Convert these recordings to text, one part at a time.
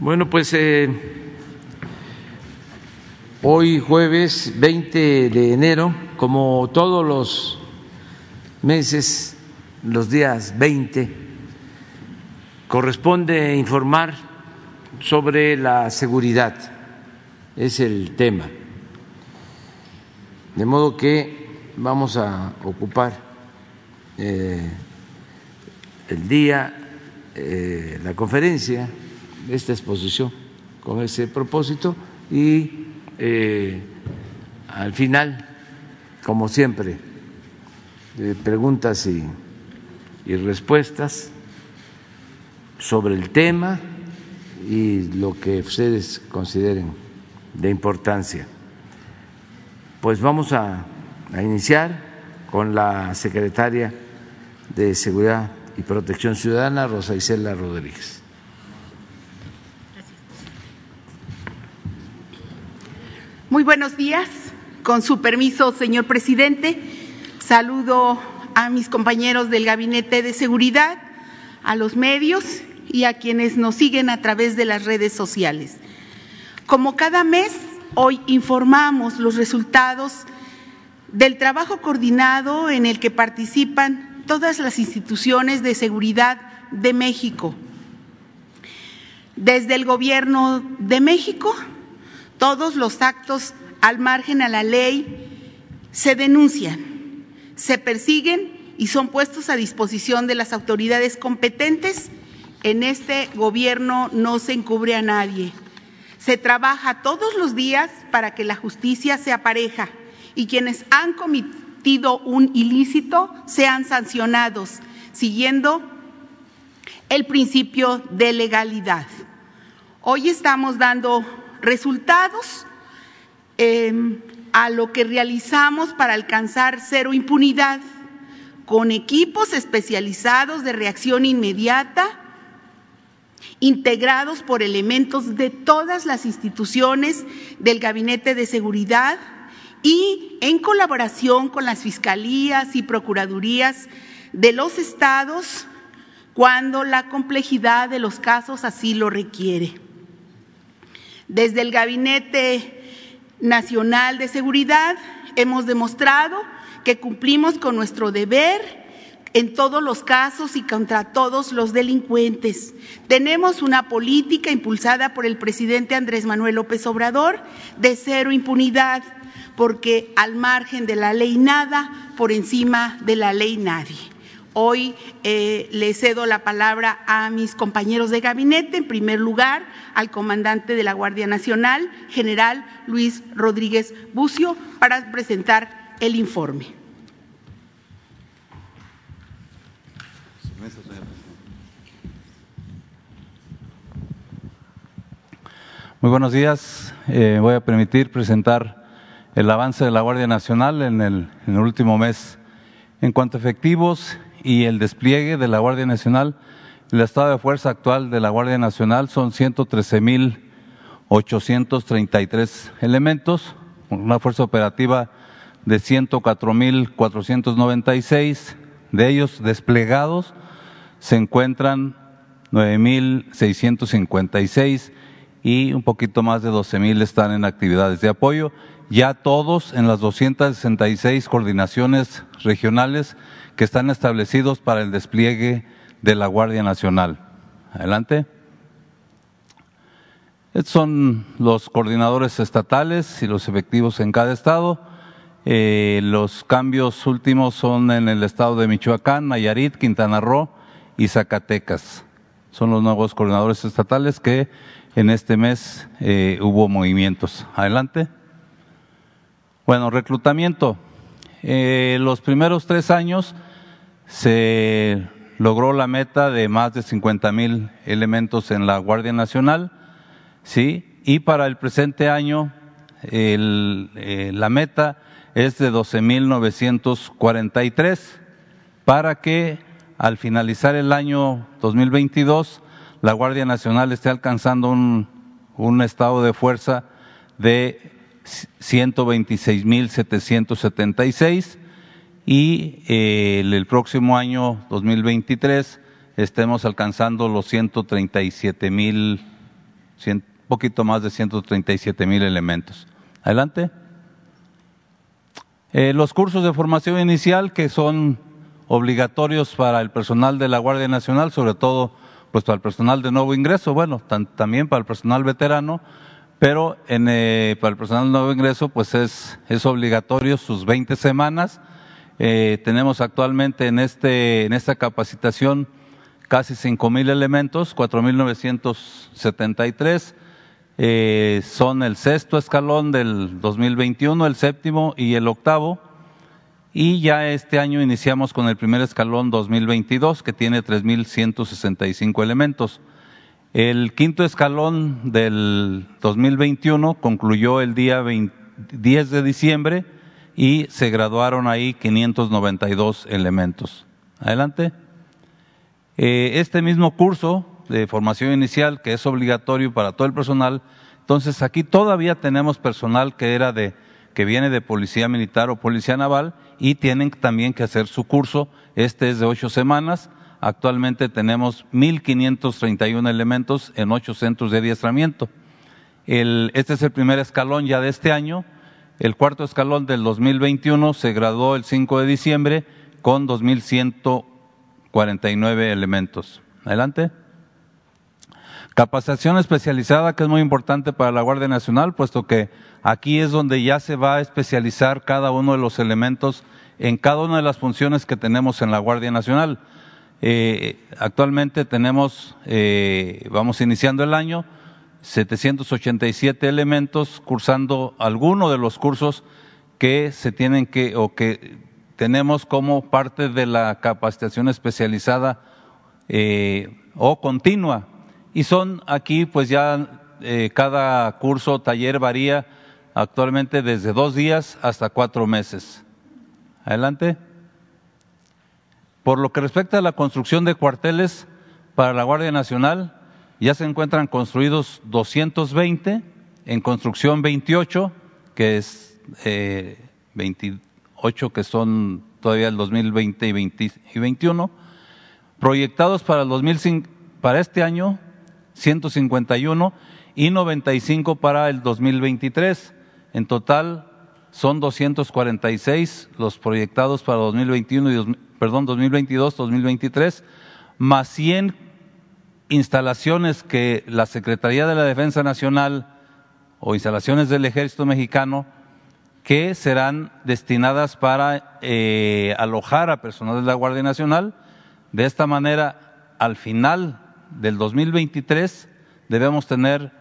Bueno, pues eh, hoy jueves 20 de enero, como todos los meses, los días 20, corresponde informar sobre la seguridad, es el tema. De modo que vamos a ocupar eh, el día, eh, la conferencia, esta exposición con ese propósito y eh, al final, como siempre, preguntas y, respuestas sobre el tema y lo que ustedes consideren de importancia. Pues vamos a, a iniciar con la secretaria de Seguridad y Protección Ciudadana, Rosa Isela Rodríguez. Muy buenos días. Con su permiso, señor presidente, saludo a mis compañeros del Gabinete de Seguridad, a los medios y a quienes nos siguen a través de las redes sociales. Como cada mes, hoy informamos los resultados del trabajo coordinado en el que participan todas las instituciones de seguridad de México. Desde el Gobierno de México, todos los actos al margen a la ley se denuncian, se persiguen y son puestos a disposición de las autoridades competentes. En este gobierno no se encubre a nadie. Se trabaja todos los días para que la justicia sea pareja y quienes han cometido un ilícito sean sancionados, siguiendo el principio de legalidad. Hoy estamos dando resultados eh, a lo que realizamos para alcanzar cero impunidad, con equipos especializados de reacción inmediata, integrados por elementos de todas las instituciones del Gabinete de Seguridad y en colaboración con las fiscalías y procuradurías de los estados cuando la complejidad de los casos así lo requiere. Desde el Gabinete Nacional de Seguridad hemos demostrado que cumplimos con nuestro deber en todos los casos y contra todos los delincuentes. Tenemos una política impulsada por el presidente Andrés Manuel López Obrador de cero impunidad, porque al margen de la ley nada, por encima de la ley nadie. Hoy eh, le cedo la palabra a mis compañeros de gabinete, en primer lugar al comandante de la Guardia Nacional, general Luis Rodríguez Bucio, para presentar el informe. Muy buenos días. Eh, voy a permitir presentar el avance de la Guardia Nacional en el, en el último mes. En cuanto a efectivos y el despliegue de la Guardia Nacional, el estado de fuerza actual de la Guardia Nacional son 113.833 elementos, una fuerza operativa de 104.496. De ellos desplegados se encuentran 9.656 y un poquito más de 12.000 están en actividades de apoyo. Ya todos en las 266 coordinaciones regionales que están establecidos para el despliegue de la Guardia Nacional. Adelante. Estos son los coordinadores estatales y los efectivos en cada estado. Eh, los cambios últimos son en el estado de Michoacán, Nayarit, Quintana Roo y Zacatecas. Son los nuevos coordinadores estatales que en este mes eh, hubo movimientos. Adelante. Bueno, reclutamiento. Eh, los primeros tres años se logró la meta de más de 50 mil elementos en la Guardia Nacional, ¿sí? Y para el presente año eh, la meta es de 12.943 para que al finalizar el año 2022 la Guardia Nacional esté alcanzando un, un estado de fuerza de 126.776 y eh, el próximo año 2023 estemos alcanzando los 137 mil poquito más de 137 mil elementos. Adelante. Eh, los cursos de formación inicial que son obligatorios para el personal de la Guardia Nacional, sobre todo pues para el personal de nuevo ingreso, bueno, también para el personal veterano, pero en, eh, para el personal de nuevo ingreso pues es, es obligatorio sus 20 semanas. Eh, tenemos actualmente en, este, en esta capacitación casi 5 mil elementos, 4.973. Eh, son el sexto escalón del 2021, el séptimo y el octavo. Y ya este año iniciamos con el primer escalón 2022, que tiene 3.165 elementos. El quinto escalón del 2021 concluyó el día 10 de diciembre y se graduaron ahí 592 elementos. Adelante. Eh, este mismo curso de formación inicial, que es obligatorio para todo el personal, entonces aquí todavía tenemos personal que era de que viene de policía militar o policía naval y tienen también que hacer su curso. Este es de ocho semanas. Actualmente tenemos 1.531 elementos en ocho centros de adiestramiento. este es el primer escalón ya de este año. El cuarto escalón del 2021 se graduó el 5 de diciembre con 2.100 49 elementos. Adelante. Capacitación especializada, que es muy importante para la Guardia Nacional, puesto que aquí es donde ya se va a especializar cada uno de los elementos en cada una de las funciones que tenemos en la Guardia Nacional. Eh, actualmente tenemos, eh, vamos iniciando el año, 787 elementos cursando alguno de los cursos que se tienen que o que tenemos como parte de la capacitación especializada eh, o continua. Y son aquí, pues ya eh, cada curso taller varía actualmente desde dos días hasta cuatro meses. Adelante. Por lo que respecta a la construcción de cuarteles para la Guardia Nacional, ya se encuentran construidos 220, en construcción 28, que es eh, ocho que son todavía el 2020 y 2021, proyectados para el 2005, para este año 151 y 95 para el 2023. En total son 246 los proyectados para 2021 y perdón, 2022, 2023, más 100 instalaciones que la Secretaría de la Defensa Nacional o instalaciones del Ejército Mexicano que serán destinadas para eh, alojar a personal de la Guardia Nacional. De esta manera, al final del 2023 debemos tener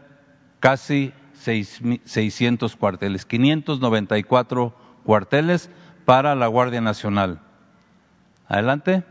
casi 600 cuarteles, 594 cuarteles para la Guardia Nacional. Adelante.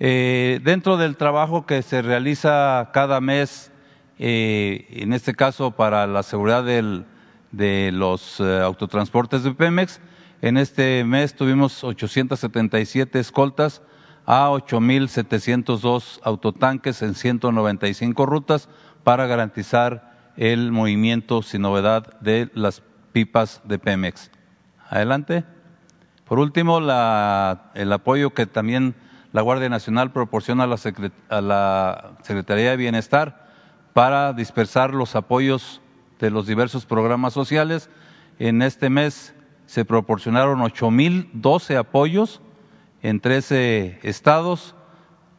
Eh, dentro del trabajo que se realiza cada mes, eh, en este caso para la seguridad de los eh, autotransportes de Pemex. En este mes tuvimos 877 escoltas a 8.702 autotanques en 195 rutas para garantizar el movimiento sin novedad de las pipas de Pemex. Adelante. Por último, el apoyo que también la Guardia Nacional proporciona a la, Secretaría de Bienestar para dispersar los apoyos de los diversos programas sociales. En este mes se proporcionaron 8.012 apoyos en 13 estados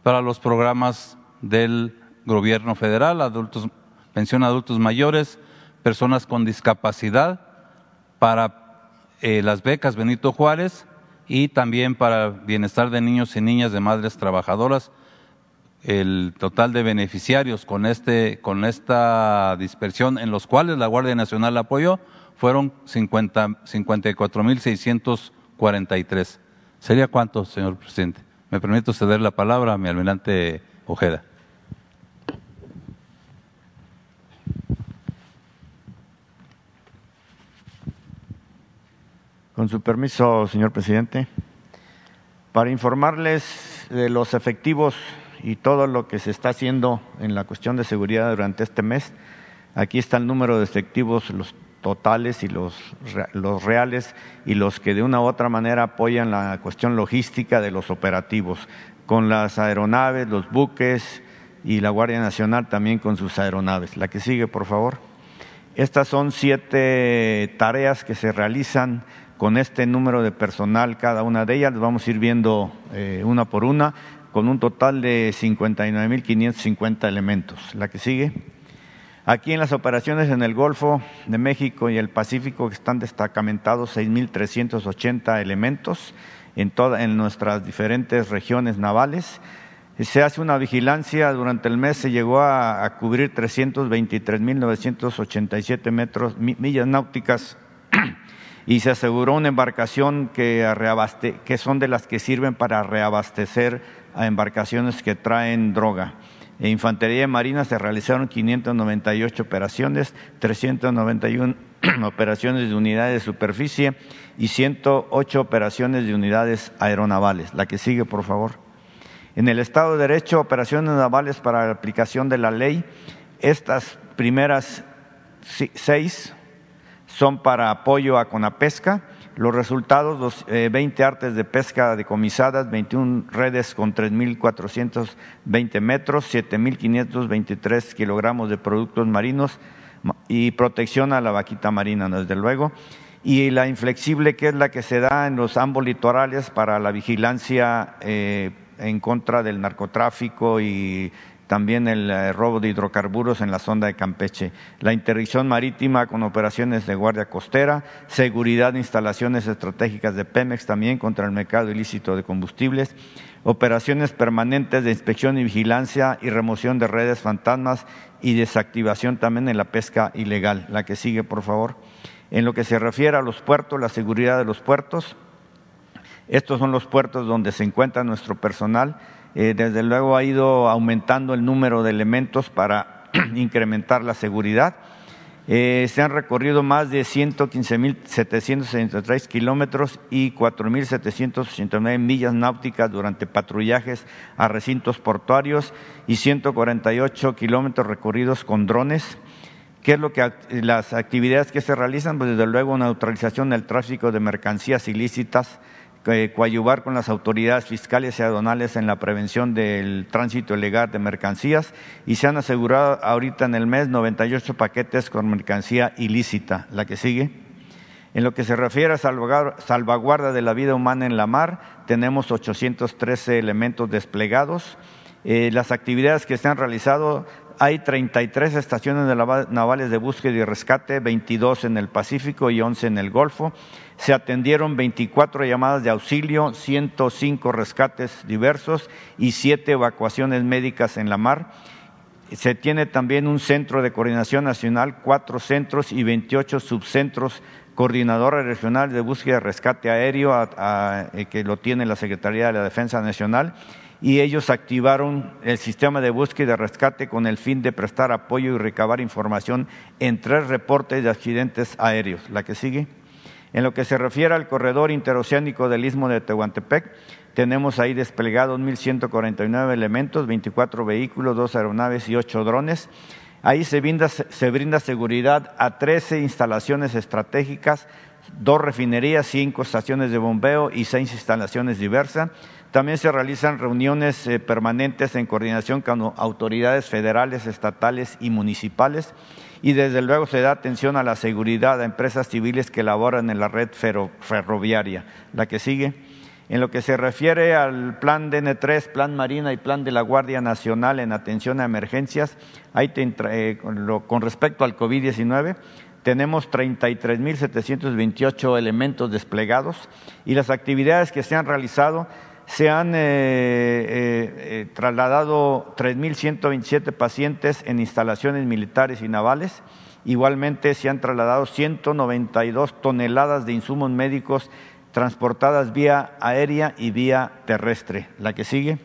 para los programas del gobierno federal, adultos, pensión a adultos mayores, personas con discapacidad, para eh, las becas Benito Juárez y también para bienestar de niños y niñas de madres trabajadoras el total de beneficiarios con, este, con esta dispersión en los cuales la Guardia Nacional apoyó fueron 54.643. ¿Sería cuánto, señor presidente? Me permito ceder la palabra a mi almirante Ojeda. Con su permiso, señor presidente, para informarles de los efectivos y todo lo que se está haciendo en la cuestión de seguridad durante este mes. Aquí está el número de efectivos, los totales y los, los reales y los que de una u otra manera apoyan la cuestión logística de los operativos, con las aeronaves, los buques, y la Guardia Nacional también con sus aeronaves. La que sigue, por favor. Estas son siete tareas que se realizan con este número de personal, cada una de ellas, las vamos a ir viendo eh, una por una, con un total de 59.550 elementos. La que sigue. Aquí en las operaciones en el Golfo de México y el Pacífico están destacamentados 6.380 elementos en, en nuestras diferentes regiones navales. Se hace una vigilancia, durante el mes se llegó a, a cubrir 323.987 metros, millas náuticas y se aseguró una embarcación que, que son de las que sirven para reabastecer a embarcaciones que traen droga. En Infantería de Marina se realizaron 598 operaciones, 391 operaciones de unidades de superficie y 108 operaciones de unidades aeronavales. La que sigue, por favor. En el Estado de Derecho, operaciones navales para la aplicación de la ley. Estas primeras seis son para apoyo a Conapesca los resultados, 20 eh, artes de pesca decomisadas, 21 redes con 3.420 metros, 7.523 kilogramos de productos marinos y protección a la vaquita marina, desde luego. Y la inflexible, que es la que se da en los ambos litorales para la vigilancia eh, en contra del narcotráfico y también el eh, robo de hidrocarburos en la sonda de Campeche, la interdicción marítima con operaciones de guardia costera, seguridad de instalaciones estratégicas de Pemex también contra el mercado ilícito de combustibles, operaciones permanentes de inspección y vigilancia y remoción de redes fantasmas y desactivación también en la pesca ilegal. La que sigue, por favor. En lo que se refiere a los puertos, la seguridad de los puertos, estos son los puertos donde se encuentra nuestro personal eh, desde luego ha ido aumentando el número de elementos para incrementar la seguridad. Eh, se han recorrido más de 115.763 kilómetros y 4.789 millas náuticas durante patrullajes a recintos portuarios y 148 kilómetros recorridos con drones. ¿Qué es lo que las actividades que se realizan? Pues desde luego neutralización del tráfico de mercancías ilícitas, coadyuvar con las autoridades fiscales y aduanales en la prevención del tránsito ilegal de mercancías y se han asegurado ahorita en el mes 98 paquetes con mercancía ilícita. La que sigue. En lo que se refiere a salvaguarda de la vida humana en la mar, tenemos 813 elementos desplegados. Eh, las actividades que se han realizado hay 33 estaciones navales de búsqueda y rescate, 22 en el Pacífico y 11 en el Golfo. Se atendieron 24 llamadas de auxilio, 105 rescates diversos y 7 evacuaciones médicas en la mar. Se tiene también un centro de coordinación nacional, cuatro centros y 28 subcentros coordinadores regionales de búsqueda y rescate aéreo eh, que lo tiene la Secretaría de la Defensa Nacional y ellos activaron el sistema de búsqueda y rescate con el fin de prestar apoyo y recabar información en tres reportes de accidentes aéreos. La que sigue. En lo que se refiere al corredor interoceánico del Istmo de Tehuantepec, tenemos ahí desplegados 1.149 elementos, 24 vehículos, dos aeronaves y ocho drones. Ahí se brinda, se brinda seguridad a 13 instalaciones estratégicas, dos refinerías, cinco estaciones de bombeo y seis instalaciones diversas. También se realizan reuniones eh, permanentes en coordinación con autoridades federales, estatales y municipales y desde luego se da atención a la seguridad a empresas civiles que laboran en la red ferroviaria. La que sigue. En lo que se refiere al plan DN3, plan Marina y plan de la Guardia Nacional en atención a emergencias, eh, con respecto al COVID-19, tenemos 33.728 elementos desplegados y las actividades que se han realizado se han eh, eh, eh, trasladado 3.127 pacientes en instalaciones militares y navales. Igualmente se han trasladado 192 toneladas de insumos médicos transportadas vía aérea y vía terrestre. La que sigue.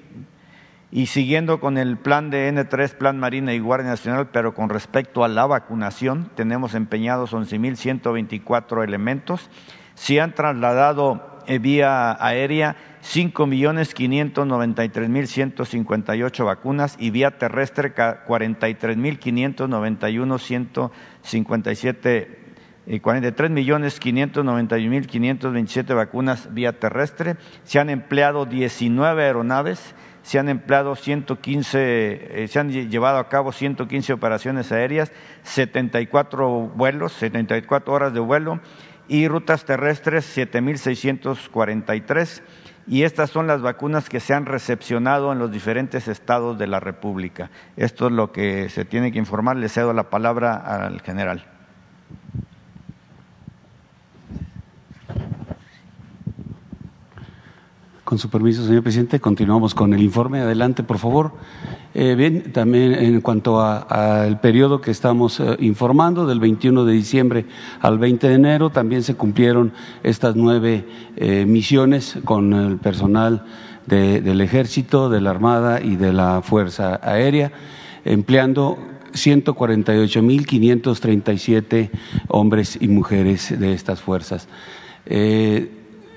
Y siguiendo con el plan de N3, Plan Marina y Guardia Nacional, pero con respecto a la vacunación, tenemos empeñados 11.124 elementos. Se han trasladado vía aérea 5.593.158 vacunas y vía terrestre 43.591.157 43.591.527 vacunas vía terrestre. Se han empleado 19 aeronaves, se han empleado 115, eh, se han llevado a cabo 115 operaciones aéreas, 74 vuelos, 74 horas de vuelo y rutas terrestres 7.643 y estas son las vacunas que se han recepcionado en los diferentes estados de la República. Esto es lo que se tiene que informar. Le cedo la palabra al general. Con su permiso, señor presidente, continuamos con el informe. Adelante, por favor. Eh, bien, también en cuanto al periodo que estamos eh, informando, del 21 de diciembre al 20 de enero, también se cumplieron estas nueve eh, misiones con el personal del Ejército, de la Armada y de la Fuerza Aérea, empleando 148.537 hombres y mujeres de estas fuerzas.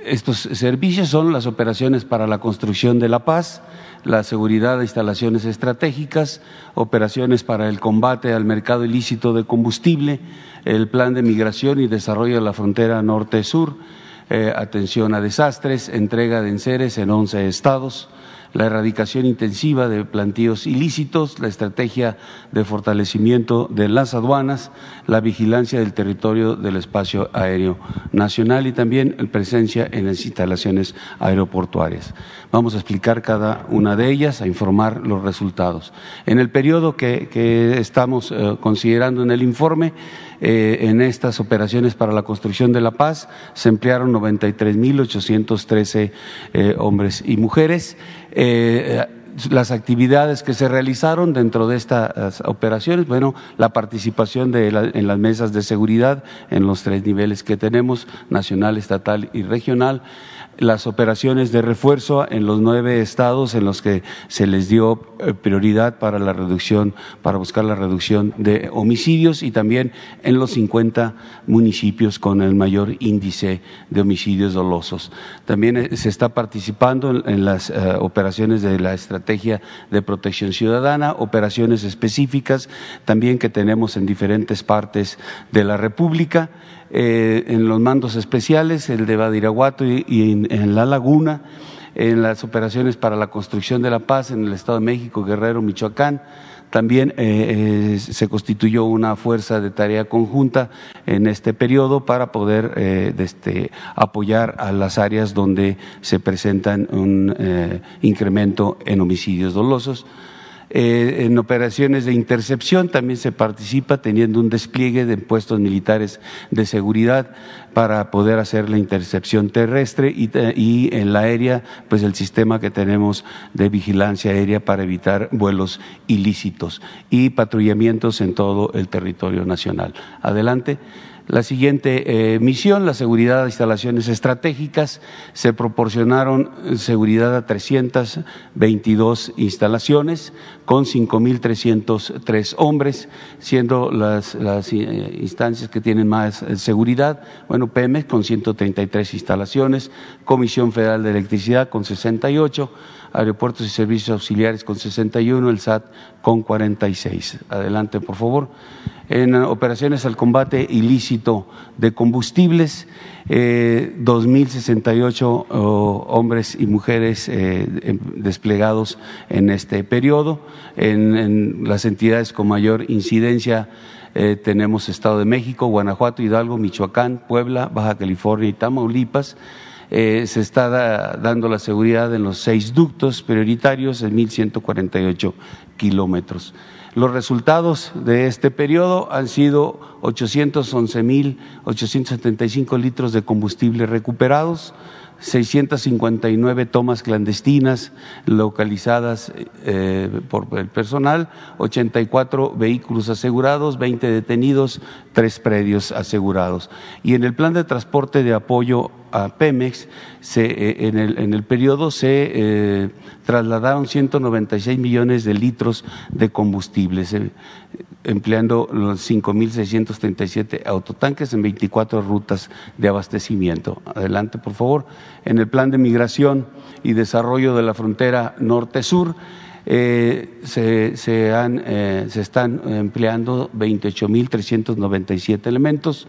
Estos servicios son las operaciones para la construcción de la paz, la seguridad de instalaciones estratégicas, operaciones para el combate al mercado ilícito de combustible, el plan de migración y desarrollo de la frontera norte-sur, eh, atención a desastres, entrega de enseres en once estados, la erradicación intensiva de plantíos ilícitos, la estrategia de fortalecimiento de las aduanas, la vigilancia del territorio del espacio aéreo nacional y también presencia en las instalaciones aeroportuarias. Vamos a explicar cada una de ellas, a informar los resultados. En el periodo que, estamos eh, considerando en el informe, eh, en estas operaciones para la construcción de la paz se emplearon 93.813 eh, hombres y mujeres. Eh, las actividades que se realizaron dentro de estas operaciones, bueno, la participación en las mesas de seguridad en los tres niveles que tenemos, nacional, estatal y regional, las operaciones de refuerzo en los nueve estados en los que se les dio eh, prioridad para la reducción, para buscar la reducción de homicidios y también en los 50 municipios con el mayor índice de homicidios dolosos. También eh, se está participando en, las eh, operaciones de la estrategia de protección ciudadana, operaciones específicas también que tenemos en diferentes partes de la República. Eh, en los mandos especiales, el de Badiraguato y, en, La Laguna, en las operaciones para la construcción de la paz en el Estado de México, Guerrero, Michoacán. También eh, eh, se constituyó una fuerza de tarea conjunta en este periodo para poder este, apoyar a las áreas donde se presentan un incremento en homicidios dolosos. Eh, en operaciones de intercepción también se participa teniendo un despliegue de puestos militares de seguridad para poder hacer la intercepción terrestre y, y, en la aérea, pues el sistema que tenemos de vigilancia aérea para evitar vuelos ilícitos y patrullamientos en todo el territorio nacional. Adelante. La siguiente eh, misión, la seguridad de instalaciones estratégicas, se proporcionaron eh, seguridad a 322 instalaciones con 5.303 hombres, siendo las, eh, instancias que tienen más seguridad, bueno, Pemex con 133 instalaciones, Comisión Federal de Electricidad con 68, Aeropuertos y Servicios Auxiliares con 61, el SAT con 46. Adelante, por favor en operaciones al combate ilícito de combustibles, eh, 2.068 hombres y mujeres eh, em, desplegados en este periodo. En, las entidades con mayor incidencia eh, tenemos Estado de México, Guanajuato, Hidalgo, Michoacán, Puebla, Baja California y Tamaulipas. Eh, se está dando la seguridad en los seis ductos prioritarios en 1.148 kilómetros. Los resultados de este periodo han sido 811.875 litros de combustible recuperados, 659 tomas clandestinas localizadas eh, por el personal, 84 vehículos asegurados, 20 detenidos, tres predios asegurados. Y en el plan de transporte de apoyo a Pemex, eh, en, el, en, el, periodo se eh, trasladaron 196 millones de litros de combustible, empleando los 5.637 autotanques en 24 rutas de abastecimiento. Adelante, por favor. En el plan de migración y desarrollo de la frontera norte-sur, eh, se, se, han, se están empleando 28.397 elementos.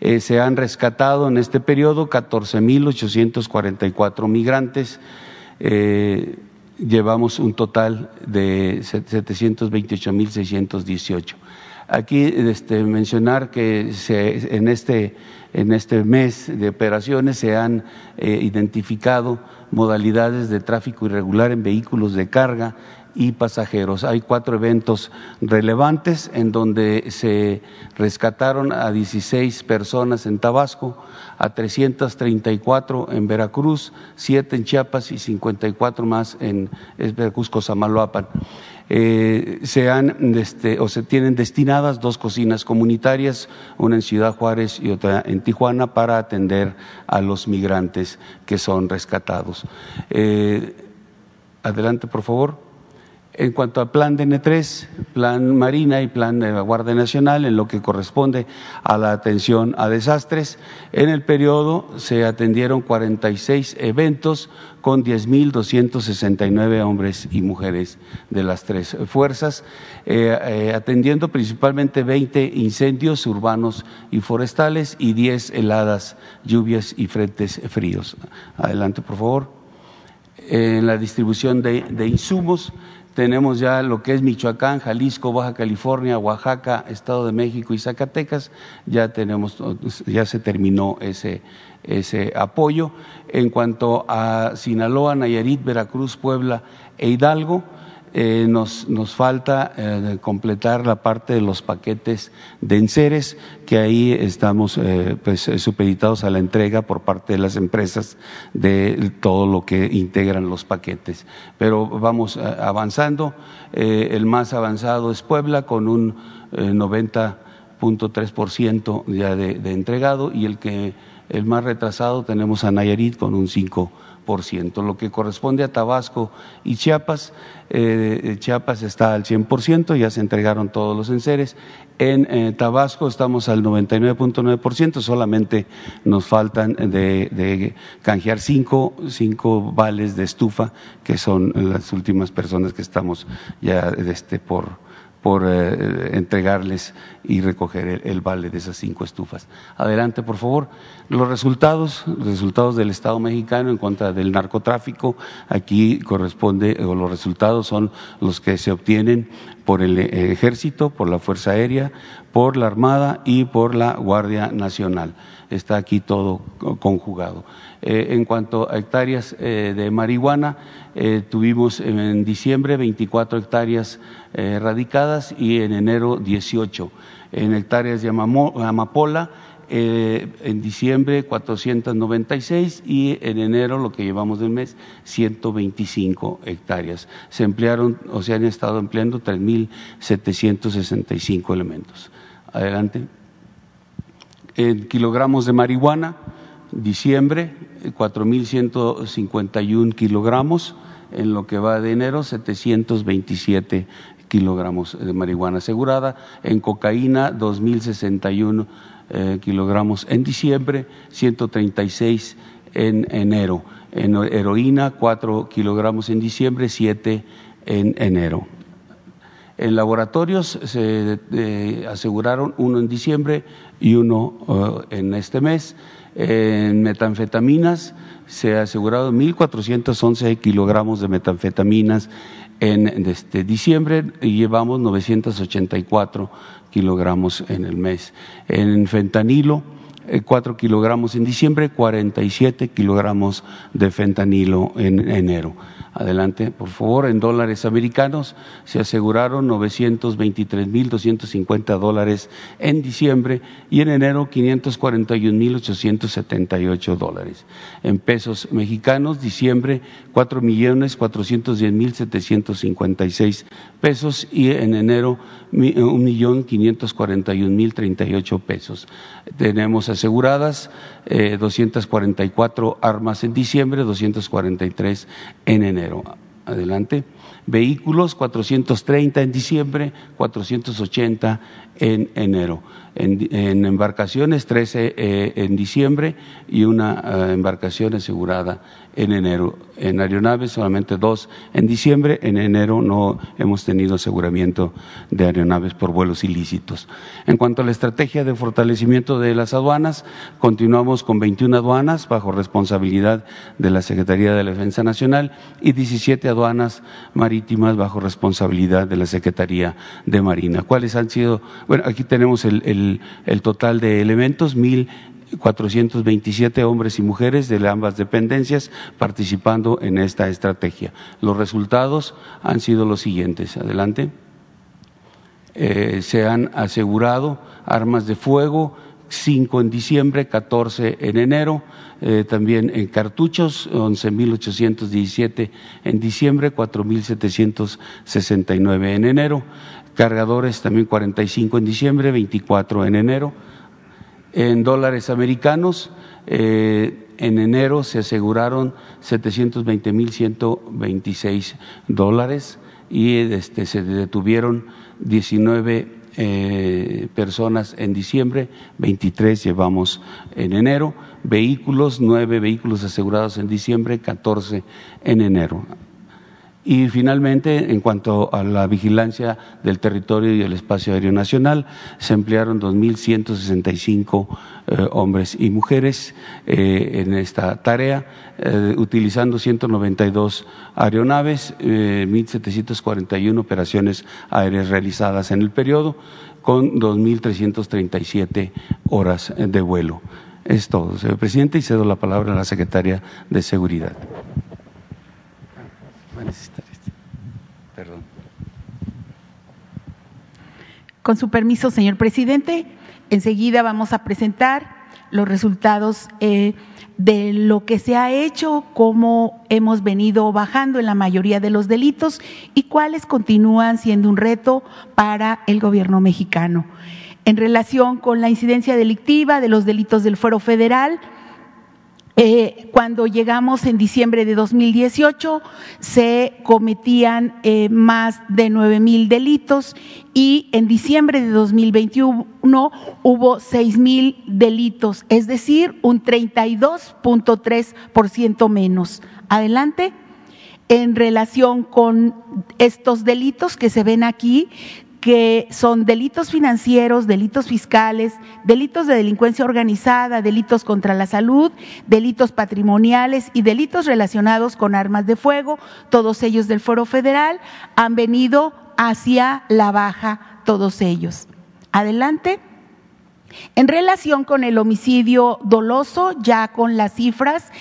Eh, se han rescatado en este periodo 14.844 migrantes. Eh, llevamos un total de 728.618. Aquí este, mencionar que en, este, en este mes de operaciones se han eh, identificado modalidades de tráfico irregular en vehículos de carga y pasajeros. Hay cuatro eventos relevantes en donde se rescataron a 16 personas en Tabasco, a 334 en Veracruz, 7 en Chiapas y 54 más en Veracruz, Cosamaloapan. Eh, se han este, o se tienen destinadas dos cocinas comunitarias, una en Ciudad Juárez y otra en Tijuana, para atender a los migrantes que son rescatados. Eh, adelante, por favor. En cuanto al plan DN3, plan Marina y plan de la Guardia Nacional, en lo que corresponde a la atención a desastres, en el periodo se atendieron 46 eventos con 10.269 hombres y mujeres de las tres fuerzas, eh, eh, atendiendo principalmente 20 incendios urbanos y forestales y 10 heladas, lluvias y frentes fríos. Adelante, por favor. En la distribución de insumos, tenemos ya lo que es Michoacán, Jalisco, Baja California, Oaxaca, Estado de México y Zacatecas, ya tenemos, ya se terminó ese, ese apoyo. En cuanto a Sinaloa, Nayarit, Veracruz, Puebla e Hidalgo, eh, nos, nos, falta eh, completar la parte de los paquetes de enseres, que ahí estamos eh, pues, supeditados a la entrega por parte de las empresas de todo lo que integran los paquetes. Pero vamos avanzando. el más avanzado es Puebla con un 90.3% ya de, entregado y el que el más retrasado tenemos a Nayarit con un 5%. Lo que corresponde a Tabasco y Chiapas, eh, Chiapas está al 100%, ya se entregaron todos los enseres. En eh, Tabasco estamos al 99.9%, solamente nos faltan de, canjear cinco, cinco vales de estufa, que son las últimas personas que estamos ya este, por por eh, entregarles y recoger el, vale de esas cinco estufas. Adelante, por favor. Los resultados, resultados del Estado mexicano en contra del narcotráfico, aquí corresponde, o los resultados son los que se obtienen por el eh, ejército, por la Fuerza Aérea, por la Armada y por la Guardia Nacional. Está aquí todo conjugado. Eh, en cuanto a hectáreas de marihuana, tuvimos en diciembre 24 hectáreas erradicadas y en enero 18. En hectáreas de amapola, eh, en diciembre 496 y en enero, lo que llevamos del mes, 125 hectáreas. Se emplearon, o se han estado empleando 3.765 elementos. Adelante. En kilogramos de marihuana, diciembre, 4.151 kilogramos. En lo que va de enero, 727 kilogramos de marihuana asegurada, en cocaína 2.061 eh, kilogramos en diciembre, 136 en enero, en heroína 4 kilogramos en diciembre, 7 en enero. En laboratorios se eh, aseguraron uno en diciembre y uno eh, en este mes. En metanfetaminas se ha asegurado 1.411 kilogramos de metanfetaminas en este, diciembre y llevamos 984 kilogramos en el mes. En fentanilo, 4 eh, kilogramos en diciembre, 47 kilogramos de fentanilo en enero. Adelante, por favor. En dólares americanos se aseguraron 923.250 dólares en diciembre y en enero 541.878 dólares. En pesos mexicanos, diciembre 4.410.756 pesos y en enero 1.541.038 pesos. Tenemos aseguradas 244 eh, armas en diciembre, 243 en enero. Adelante. Vehículos 430 en diciembre, 480 en enero. en, embarcaciones, 13 eh, en diciembre y una eh, embarcación asegurada en enero. En aeronaves solamente dos en diciembre, en enero no hemos tenido aseguramiento de aeronaves por vuelos ilícitos. En cuanto a la estrategia de fortalecimiento de las aduanas, continuamos con 21 aduanas bajo responsabilidad de la Secretaría de la Defensa Nacional y 17 aduanas marítimas bajo responsabilidad de la Secretaría de Marina. ¿Cuáles han sido? Bueno, aquí tenemos el, el total de elementos, mil 427 hombres y mujeres de ambas dependencias participando en esta estrategia. Los resultados han sido los siguientes. Adelante. Eh, se han asegurado armas de fuego, cinco en diciembre, 14 en enero, eh, también en cartuchos, 11.817 en diciembre, 4.769 en enero, cargadores también 45 en diciembre, 24 en enero en dólares americanos. Eh, en enero se aseguraron 720.126 dólares y este, se detuvieron 19 eh, personas en diciembre, 23 llevamos en enero, vehículos, nueve vehículos asegurados en diciembre, 14 en enero. Y finalmente, en cuanto a la vigilancia del territorio y el espacio aéreo nacional, se emplearon 2.165 eh, hombres y mujeres eh, en esta tarea, eh, utilizando 192 aeronaves, 1.741 operaciones aéreas realizadas en el periodo, con 2.337 horas de vuelo. Es todo, señor presidente, y cedo la palabra a la secretaria de Seguridad. Con su permiso, señor presidente, enseguida vamos a presentar los resultados eh, de lo que se ha hecho, cómo hemos venido bajando en la mayoría de los delitos y cuáles continúan siendo un reto para el gobierno mexicano. En relación con la incidencia delictiva de los delitos del fuero federal, eh, cuando llegamos en diciembre de 2018 se cometían eh, más de nueve mil delitos y en diciembre de 2021 hubo seis mil delitos, es decir, un 32.3% menos. Adelante. En relación con estos delitos que se ven aquí, que son delitos financieros, delitos fiscales, delitos de delincuencia organizada, delitos contra la salud, delitos patrimoniales y delitos relacionados con armas de fuego, todos ellos del Foro Federal, han venido hacia la baja, todos ellos. Adelante. En relación con el homicidio doloso, ya con las cifras,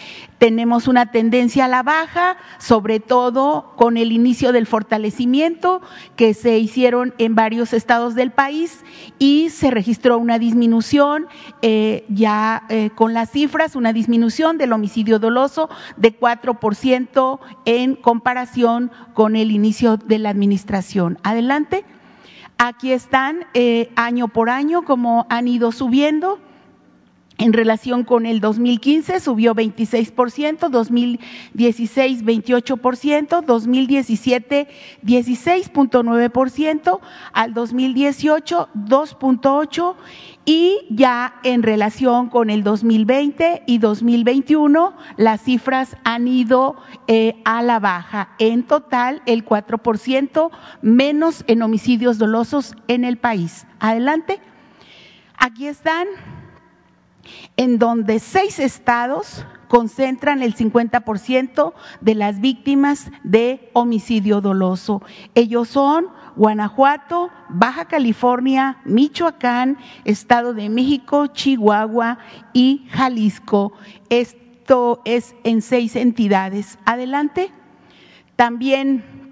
tenemos una tendencia a la baja, sobre todo con el inicio del fortalecimiento que se hicieron en varios estados del país y se registró una disminución eh, ya eh, con las cifras, una disminución del homicidio doloso de 4% en comparación con el inicio de la administración. Adelante. Aquí están eh, año por año como han ido subiendo. En relación con el 2015 subió 26%, 2016 28%, 2017 16.9%, al 2018 2.8% y ya en relación con el 2020 y 2021 las cifras han ido eh, a la baja. En total el 4% menos en homicidios dolosos en el país. Adelante. Aquí están en donde seis estados concentran el 50% de las víctimas de homicidio doloso. Ellos son Guanajuato, Baja California, Michoacán, Estado de México, Chihuahua y Jalisco. Esto es en seis entidades. Adelante. También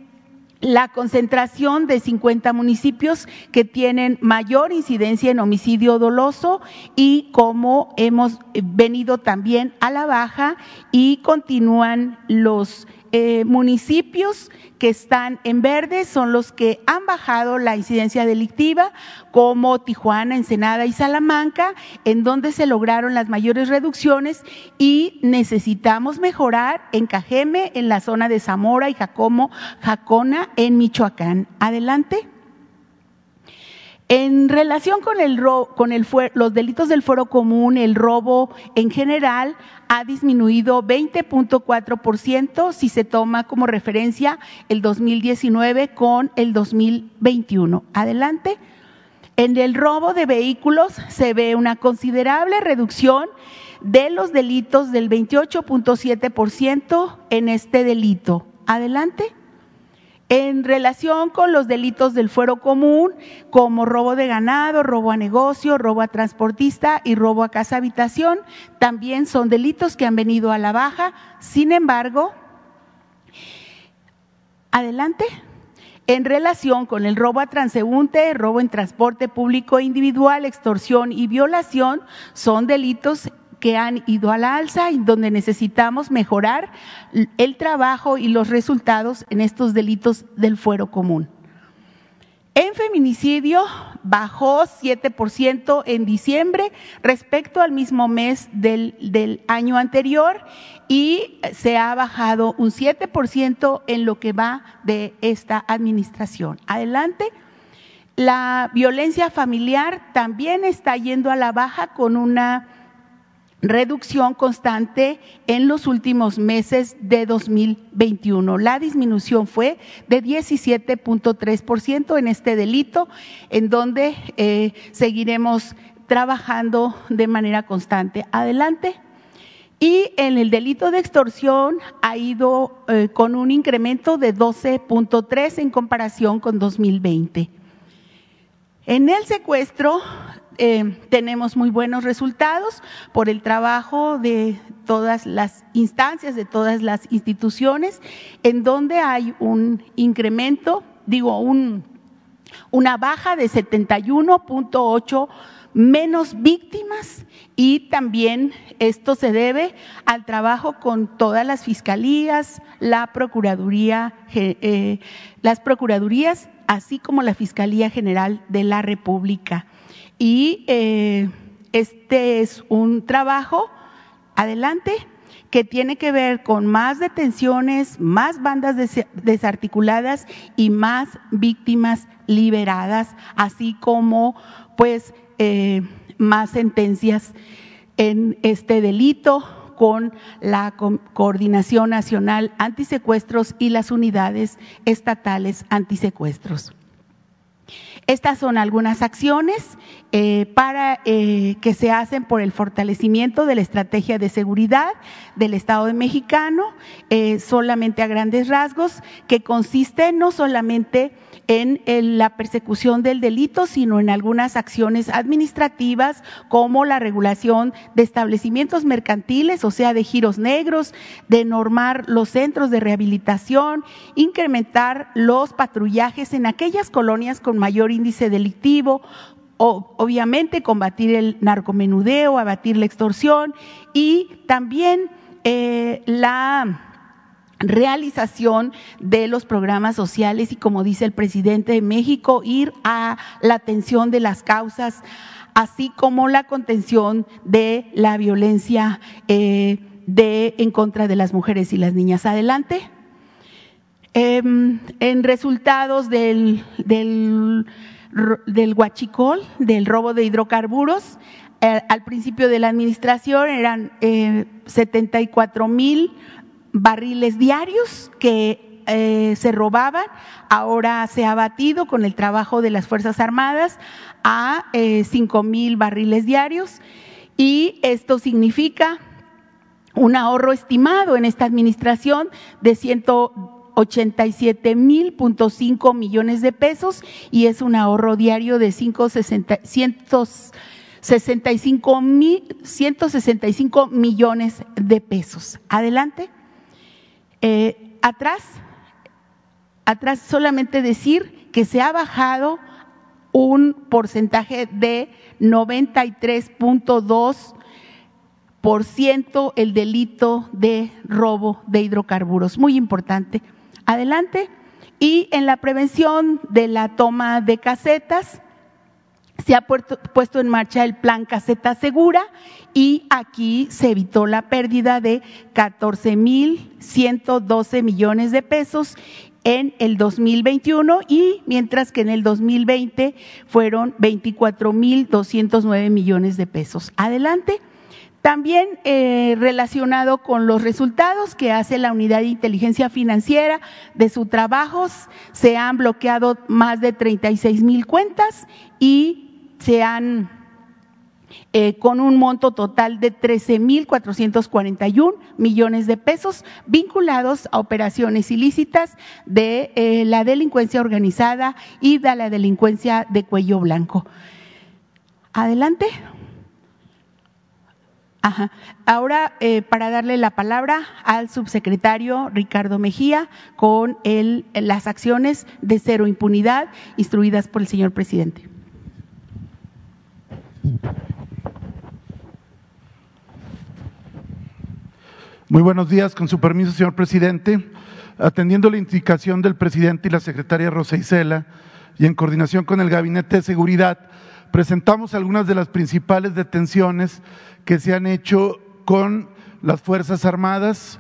la concentración de 50 municipios que tienen mayor incidencia en homicidio doloso y como hemos venido también a la baja y continúan los eh, municipios que están en verde son los que han bajado la incidencia delictiva, como Tijuana, Ensenada y Salamanca, en donde se lograron las mayores reducciones y necesitamos mejorar en Cajeme, en la zona de Zamora y Jacomo, Jacona, en Michoacán. Adelante. En relación con, el, con el, los delitos del foro común, el robo en general ha disminuido 20.4% si se toma como referencia el 2019 con el 2021. Adelante. En el robo de vehículos se ve una considerable reducción de los delitos del 28.7% en este delito. Adelante. En relación con los delitos del fuero común, como robo de ganado, robo a negocio, robo a transportista y robo a casa habitación, también son delitos que han venido a la baja. Sin embargo, adelante. En relación con el robo a transeúnte, robo en transporte público individual, extorsión y violación, son delitos que han ido a la alza y donde necesitamos mejorar el trabajo y los resultados en estos delitos del fuero común. En feminicidio bajó 7% en diciembre respecto al mismo mes del, del, año anterior y se ha bajado un 7% en lo que va de esta administración. Adelante. La violencia familiar también está yendo a la baja con una reducción constante en los últimos meses de 2021. La disminución fue de 17.3% en este delito, en donde eh, seguiremos trabajando de manera constante. Adelante. Y en el delito de extorsión ha ido eh, con un incremento de 12.3 en comparación con 2020. En el secuestro eh, tenemos muy buenos resultados por el trabajo de todas las instancias, de todas las instituciones, en donde hay un incremento, digo, un, una baja de 71.8 menos víctimas y también esto se debe al trabajo con todas las fiscalías, la procuraduría, eh, las procuradurías, así como la Fiscalía General de la República. Y eh, este es un trabajo, adelante, que tiene que ver con más detenciones, más bandas desarticuladas y más víctimas liberadas, así como pues eh, más sentencias en este delito con la Coordinación Nacional Antisecuestros y las unidades estatales antisecuestros. Estas son algunas acciones eh, para eh, que se hacen por el fortalecimiento de la estrategia de seguridad del Estado de Mexicano, eh, solamente a grandes rasgos, que consiste no solamente en, la persecución del delito, sino en algunas acciones administrativas como la regulación de establecimientos mercantiles, o sea, de giros negros, de normar los centros de rehabilitación, incrementar los patrullajes en aquellas colonias con mayor índice delictivo, obviamente combatir el narcomenudeo, abatir la extorsión y también eh, la realización de los programas sociales y como dice el presidente de México, ir a la atención de las causas, así como la contención de la violencia eh, de, en contra de las mujeres y las niñas. Adelante. Em, en resultados del, del del huachicol, del robo de hidrocarburos. Eh, al principio de la administración eran 74 eh, mil barriles diarios que eh, se robaban. Ahora se ha batido con el trabajo de las Fuerzas Armadas a 5 mil barriles diarios y esto significa un ahorro estimado en esta administración de 100 87 mil cinco millones de pesos y es un ahorro diario de 165 mil, 165 millones de pesos. Adelante. Eh, atrás, atrás solamente decir que se ha bajado un porcentaje de 93.2 por el delito de robo de hidrocarburos. Muy importante adelante. Y en la prevención de la toma de casetas, se ha puesto en marcha el plan Caseta Segura y aquí se evitó la pérdida de 14.112 millones de pesos en el 2021 y mientras que en el 2020 fueron 24.209 millones de pesos. Adelante. También eh, relacionado con los resultados que hace la unidad de inteligencia financiera de sus trabajos, se han bloqueado más de 36 mil cuentas y se han eh, con un monto total de 13.441 millones de pesos vinculados a operaciones ilícitas de eh, la delincuencia organizada y de la delincuencia de cuello blanco. Adelante. Ajá. Ahora, eh, para darle la palabra al subsecretario Ricardo Mejía con el, las acciones de cero impunidad instruidas por el señor presidente. Muy buenos días, con su permiso, señor presidente. Atendiendo la indicación del presidente y la secretaria Rosa Isela y en coordinación con el Gabinete de Seguridad, presentamos algunas de las principales detenciones que se han hecho con las Fuerzas Armadas,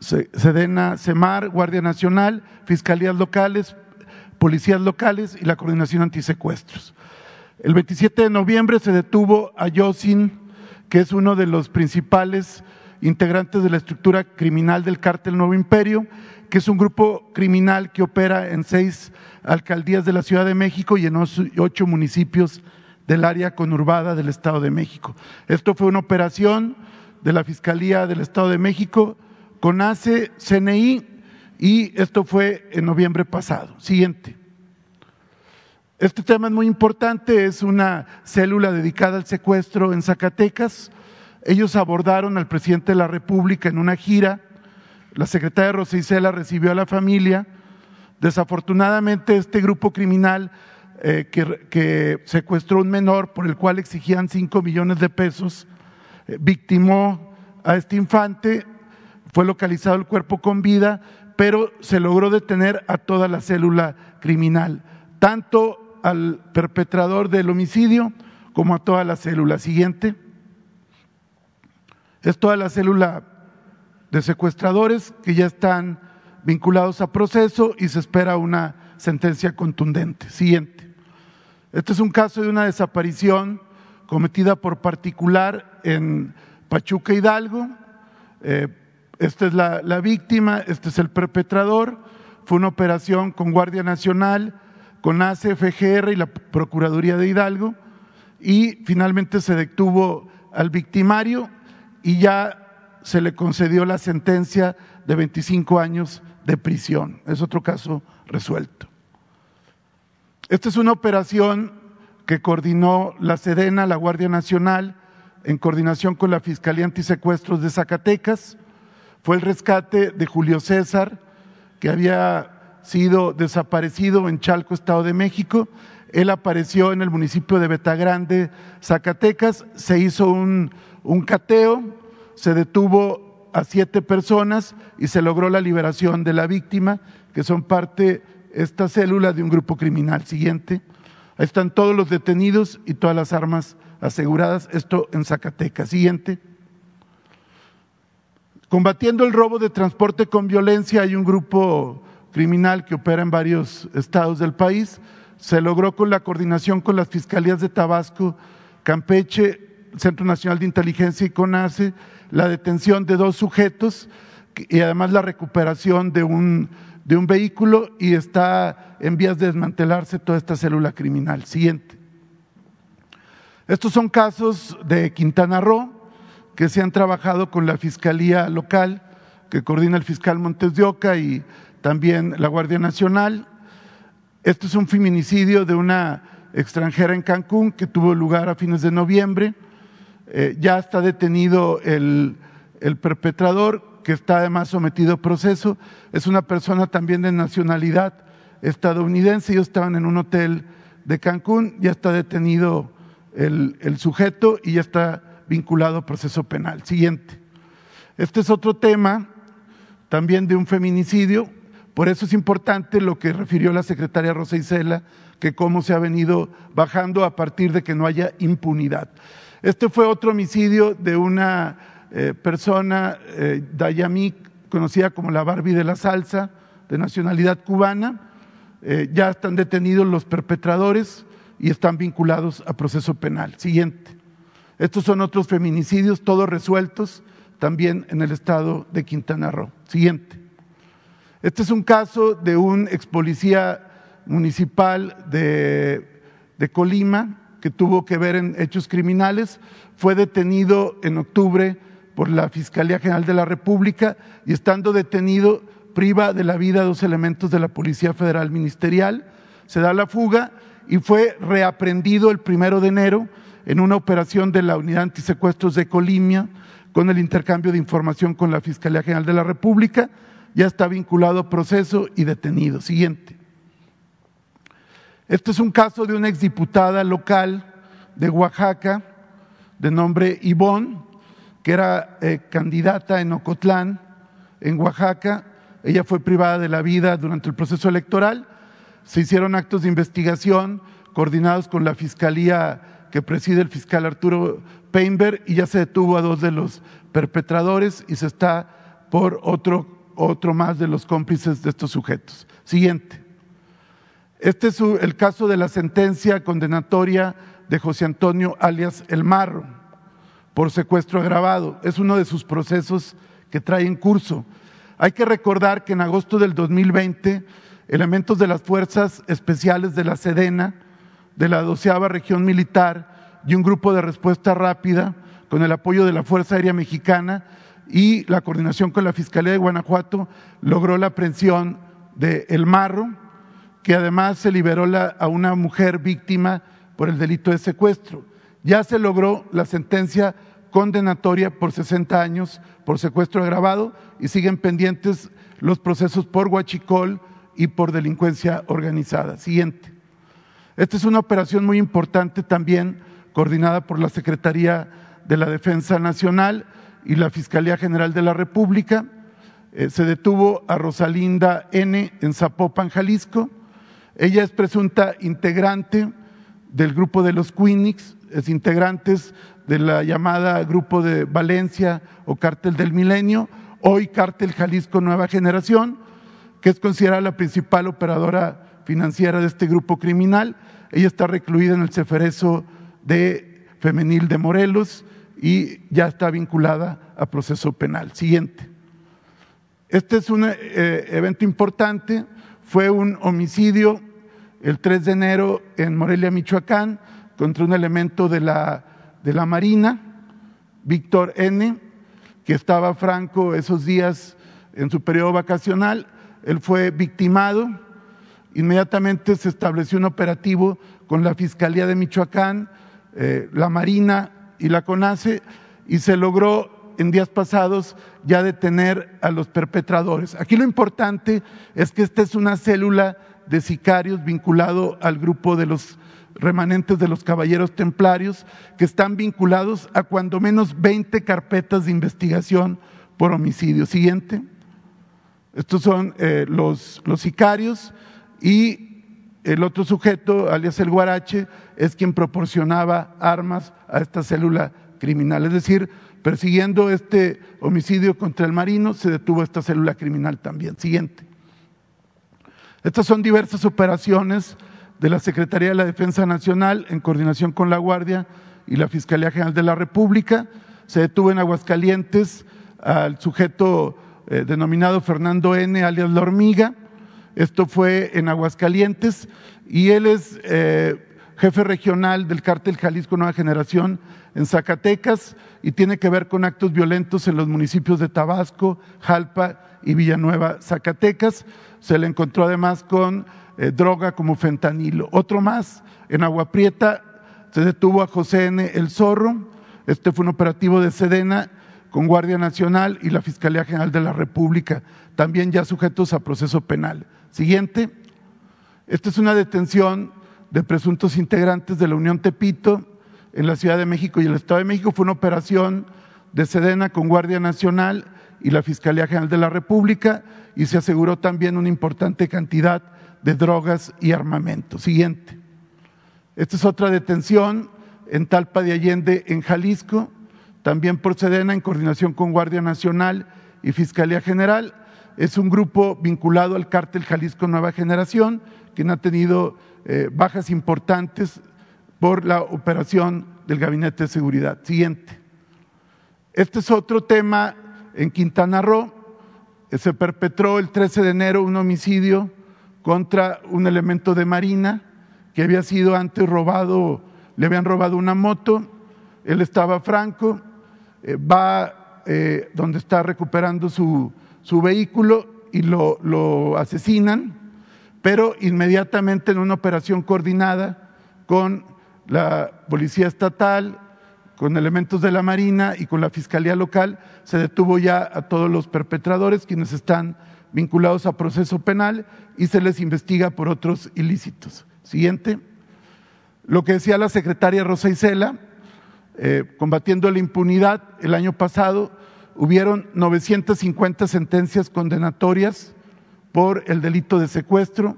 Sedena, Semar, Guardia Nacional, Fiscalías Locales, Policías Locales y la Coordinación Antisecuestros. El 27 de noviembre se detuvo a Yosin, que es uno de los principales integrantes de la estructura criminal del cártel Nuevo Imperio, que es un grupo criminal que opera en seis alcaldías de la Ciudad de México y en ocho municipios del área conurbada del Estado de México. Esto fue una operación de la Fiscalía del Estado de México con ACE, CNI y esto fue en noviembre pasado. Siguiente. Este tema es muy importante, es una célula dedicada al secuestro en Zacatecas. Ellos abordaron al presidente de la República en una gira. La secretaria Rosa Isela recibió a la familia. Desafortunadamente, este grupo criminal eh, que, secuestró un menor por el cual exigían cinco millones de pesos, eh, victimó a este infante, fue localizado el cuerpo con vida, pero se logró detener a toda la célula criminal, tanto al perpetrador del homicidio como a toda la célula. Siguiente. Es toda la célula de secuestradores que ya están vinculados a proceso y se espera una sentencia contundente. Siguiente. Este es un caso de una desaparición cometida por particular en Pachuca Hidalgo. Eh, esta es la, la, víctima, este es el perpetrador. Fue una operación con Guardia Nacional, con ACFGR y la Procuraduría de Hidalgo. Y finalmente se detuvo al victimario y ya se le concedió la sentencia de 25 años de prisión. Es otro caso resuelto. Esta es una operación que coordinó la Sedena, la Guardia Nacional, en coordinación con la Fiscalía Antisecuestros de Zacatecas. Fue el rescate de Julio César, que había sido desaparecido en Chalco, Estado de México. Él apareció en el municipio de Betagrande, Zacatecas. Se hizo un, un cateo, se detuvo a siete personas y se logró la liberación de la víctima, que son parte esta célula de un grupo criminal. Siguiente. Ahí están todos los detenidos y todas las armas aseguradas. Esto en Zacatecas. Siguiente. Combatiendo el robo de transporte con violencia, hay un grupo criminal que opera en varios estados del país. Se logró con la coordinación con las fiscalías de Tabasco, Campeche, Centro Nacional de Inteligencia y CONACE, la detención de dos sujetos y además la recuperación de un de un vehículo y está en vías de desmantelarse toda esta célula criminal. Siguiente. Estos son casos de Quintana Roo que se han trabajado con la Fiscalía Local, que coordina el fiscal Montes de Oca y también la Guardia Nacional. Esto es un feminicidio de una extranjera en Cancún que tuvo lugar a fines de noviembre. Eh, ya está detenido el, el perpetrador que está además sometido a proceso. Es una persona también de nacionalidad estadounidense. Ellos estaban en un hotel de Cancún, ya está detenido el, el sujeto y ya está vinculado a proceso penal. Siguiente. Este es otro tema también de un feminicidio. Por eso es importante lo que refirió la secretaria Rosa Isela, que cómo se ha venido bajando a partir de que no haya impunidad. Este fue otro homicidio de una eh, persona, eh, Dayamí, conocida como la Barbie de la salsa, de nacionalidad cubana. Eh, ya están detenidos los perpetradores y están vinculados a proceso penal. Siguiente. Estos son otros feminicidios, todos resueltos también en el estado de Quintana Roo. Siguiente. Este es un caso de un ex policía municipal de, Colima que tuvo que ver en hechos criminales. Fue detenido en octubre por la Fiscalía General de la República y estando detenido priva de la vida dos elementos de la Policía Federal Ministerial. Se da la fuga y fue reaprendido el primero de enero en una operación de la Unidad Antisecuestros de Colimia con el intercambio de información con la Fiscalía General de la República. Ya está vinculado a proceso y detenido. Siguiente. Este es un caso de una exdiputada local de Oaxaca de nombre Ivonne, que era eh, candidata en Ocotlán, en Oaxaca. Ella fue privada de la vida durante el proceso electoral. Se hicieron actos de investigación coordinados con la Fiscalía que preside el fiscal Arturo Peinberg y ya se detuvo a dos de los perpetradores y se está por otro, otro más de los cómplices de estos sujetos. Siguiente. Este es el caso de la sentencia condenatoria de José Antonio alias El Marro por secuestro agravado. Es uno de sus procesos que trae en curso. Hay que recordar que en agosto del 2020, elementos de las fuerzas especiales de la Sedena de la doceava región militar y un grupo de respuesta rápida con el apoyo de la Fuerza Aérea Mexicana y la coordinación con la Fiscalía de Guanajuato logró la aprehensión de El Marro, que además se liberó a una mujer víctima por el delito de secuestro. Ya se logró la sentencia condenatoria por 60 años por secuestro agravado y siguen pendientes los procesos por huachicol y por delincuencia organizada. Siguiente. Esta es una operación muy importante también coordinada por la Secretaría de la Defensa Nacional y la Fiscalía General de la República. Eh, se detuvo a Rosalinda N. en Zapopan, Jalisco. Ella es presunta integrante del grupo de los Queenix, es integrantes de la llamada Grupo de Valencia o Cártel del Milenio, hoy Cártel Jalisco Nueva Generación, que es considerada la principal operadora financiera de este grupo criminal. Ella está recluida en el Ceferezo de Femenil de Morelos y ya está vinculada a proceso penal. Siguiente. Este es un eh, evento importante, fue un homicidio el 3 de enero en Morelia, Michoacán, contra un elemento de la, de la Marina, Víctor N., que estaba franco esos días en su periodo vacacional. Él fue victimado Inmediatamente se estableció un operativo con la Fiscalía de Michoacán, eh, la Marina y la CONACE y se logró en días pasados ya detener a los perpetradores. Aquí lo importante es que esta es una célula de sicarios vinculado al grupo de los remanentes de los caballeros templarios que están vinculados a cuando menos 20 carpetas de investigación por homicidio. Siguiente. Estos son eh, los, los sicarios y el otro sujeto, alias el Guarache, es quien proporcionaba armas a esta célula criminal. Es decir, persiguiendo este homicidio contra el marino, se detuvo esta célula criminal también. Siguiente. Estas son diversas operaciones de la Secretaría de la Defensa Nacional en coordinación con la Guardia y la Fiscalía General de la República. Se detuvo en Aguascalientes al sujeto eh, denominado Fernando N., alias La Hormiga, esto fue en Aguascalientes y él es eh, jefe regional del cártel Jalisco Nueva Generación en Zacatecas y tiene que ver con actos violentos en los municipios de Tabasco, Jalpa y Villanueva, Zacatecas. Se le encontró además con eh, droga como fentanilo. Otro más, en Agua Prieta se detuvo a José N. El Zorro. Este fue un operativo de Sedena con Guardia Nacional y la Fiscalía General de la República, también ya sujetos a proceso penal. Siguiente. Esta es una detención de presuntos integrantes de la Unión Tepito en la Ciudad de México y el Estado de México. Fue una operación de Sedena con Guardia Nacional y la Fiscalía General de la República y se aseguró también una importante cantidad de drogas y armamento. Siguiente. Esta es otra detención en Talpa de Allende, en Jalisco, también por Sedena, en coordinación con Guardia Nacional y Fiscalía General. Es un grupo vinculado al cártel Jalisco Nueva Generación, quien ha tenido eh, bajas importantes por la operación del Gabinete de Seguridad. Siguiente. Este es otro tema en Quintana Roo. Se perpetró el 13 de enero un homicidio contra un elemento de Marina que había sido antes robado, le habían robado una moto, él estaba franco, eh, va eh, donde está recuperando su, su vehículo y lo, lo asesinan, pero inmediatamente en una operación coordinada con la Policía Estatal, con elementos de la Marina y con la Fiscalía Local, se detuvo ya a todos los perpetradores quienes están vinculados a proceso penal y se les investiga por otros ilícitos. Siguiente. Lo que decía la secretaria Rosa Isela, eh, combatiendo la impunidad, el año pasado hubieron 950 sentencias condenatorias por el delito de secuestro,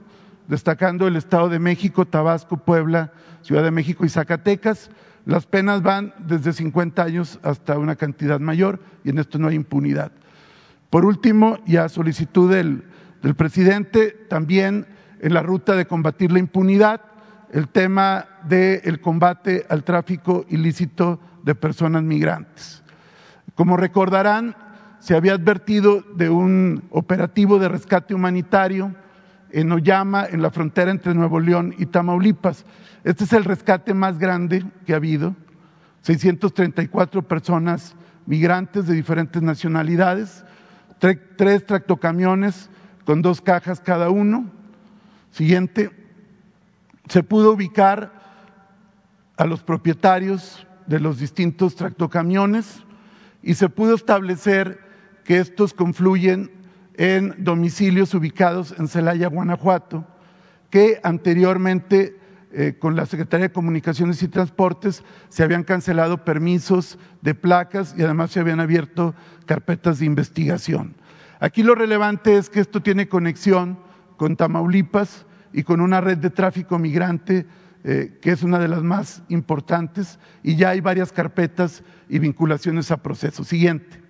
destacando el Estado de México, Tabasco, Puebla, Ciudad de México y Zacatecas. Las penas van desde 50 años hasta una cantidad mayor y en esto no hay impunidad. Por último, y a solicitud del, del presidente, también en la ruta de combatir la impunidad, el tema del combate al tráfico ilícito de personas migrantes. Como recordarán, se había advertido de un operativo de rescate humanitario en Oyama, en la frontera entre Nuevo León y Tamaulipas. Este es el rescate más grande que ha habido. 634 personas migrantes de diferentes nacionalidades, tres tractocamiones con dos cajas cada uno. Siguiente, se pudo ubicar a los propietarios de los distintos tractocamiones y se pudo establecer que estos confluyen en domicilios ubicados en Celaya, Guanajuato, que anteriormente eh, con la Secretaría de Comunicaciones y Transportes se habían cancelado permisos de placas y además se habían abierto carpetas de investigación. Aquí lo relevante es que esto tiene conexión con Tamaulipas y con una red de tráfico migrante eh, que es una de las más importantes y ya hay varias carpetas y vinculaciones a procesos. Siguiente.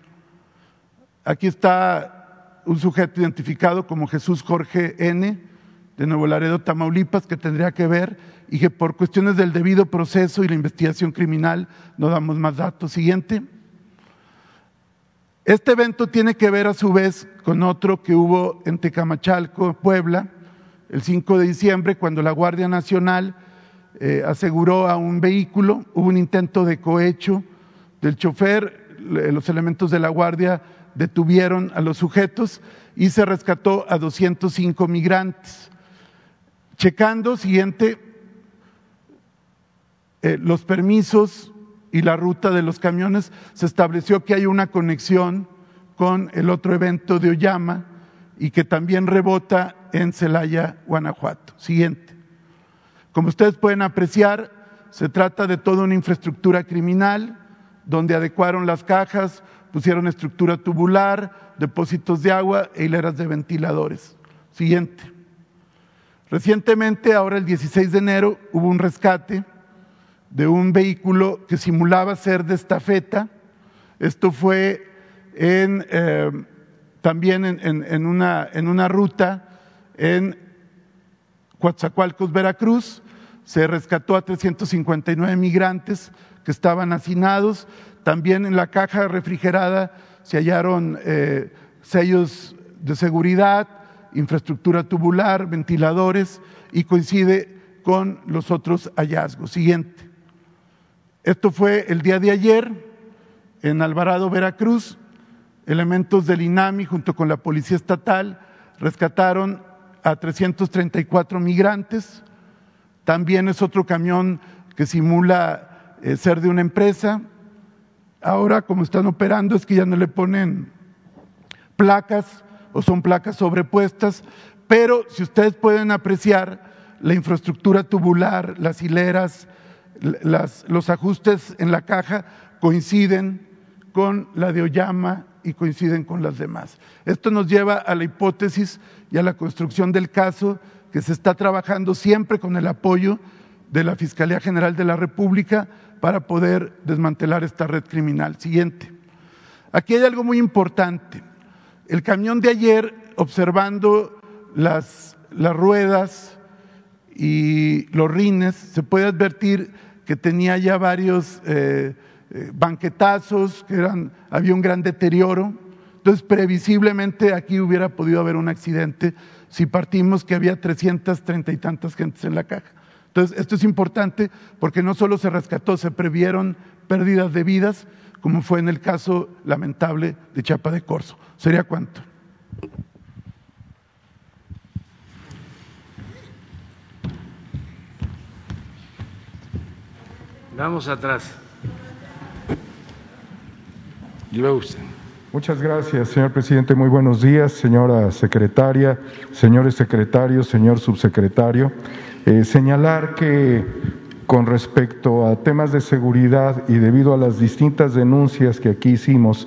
Aquí está un sujeto identificado como Jesús Jorge N. de Nuevo Laredo, Tamaulipas, que tendría que ver y que por cuestiones del debido proceso y la investigación criminal no damos más datos. Siguiente. Este evento tiene que ver a su vez con otro que hubo en Tecamachalco, Puebla, el 5 de diciembre, cuando la Guardia Nacional eh, aseguró a un vehículo, hubo un intento de cohecho del chofer, los elementos de la Guardia detuvieron a los sujetos y se rescató a 205 migrantes. Checando, siguiente, eh, los permisos y la ruta de los camiones, se estableció que hay una conexión con el otro evento de Oyama y que también rebota en Celaya, Guanajuato. Siguiente. Como ustedes pueden apreciar, se trata de toda una infraestructura criminal donde adecuaron las cajas, pusieron estructura tubular, depósitos de agua e hileras de ventiladores. Siguiente. Recientemente, ahora el 16 de enero, hubo un rescate de un vehículo que simulaba ser de estafeta. Esto fue en, eh, también en, una, en una ruta en Coatzacoalcos, Veracruz. Se rescató a 359 migrantes que estaban hacinados. También en la caja refrigerada se hallaron eh, sellos de seguridad, infraestructura tubular, ventiladores y coincide con los otros hallazgos. Siguiente. Esto fue el día de ayer en Alvarado, Veracruz. Elementos del INAMI junto con la Policía Estatal rescataron a 334 migrantes. También es otro camión que simula eh, ser de una empresa. Ahora, como están operando, es que ya no le ponen placas o son placas sobrepuestas, pero si ustedes pueden apreciar la infraestructura tubular, las hileras, los ajustes en la caja coinciden con la de Oyama y coinciden con las demás. Esto nos lleva a la hipótesis y a la construcción del caso que se está trabajando siempre con el apoyo de la Fiscalía General de la República para poder desmantelar esta red criminal. Siguiente. Aquí hay algo muy importante. El camión de ayer, observando las, las ruedas y los rines, se puede advertir que tenía ya varios eh, eh, banquetazos, que eran, había un gran deterioro. Entonces, previsiblemente aquí hubiera podido haber un accidente si partimos que había 330 y tantas gentes en la caja. Entonces, esto es importante porque no solo se rescató, se previeron pérdidas de vidas, como fue en el caso lamentable de Chapa de Corzo. ¿Sería cuánto? Vamos atrás. Y luego usted. Muchas gracias, señor presidente. Muy buenos días, señora secretaria, señores secretarios, señor subsecretario. Eh, señalar que con respecto a temas de seguridad y debido a las distintas denuncias que aquí hicimos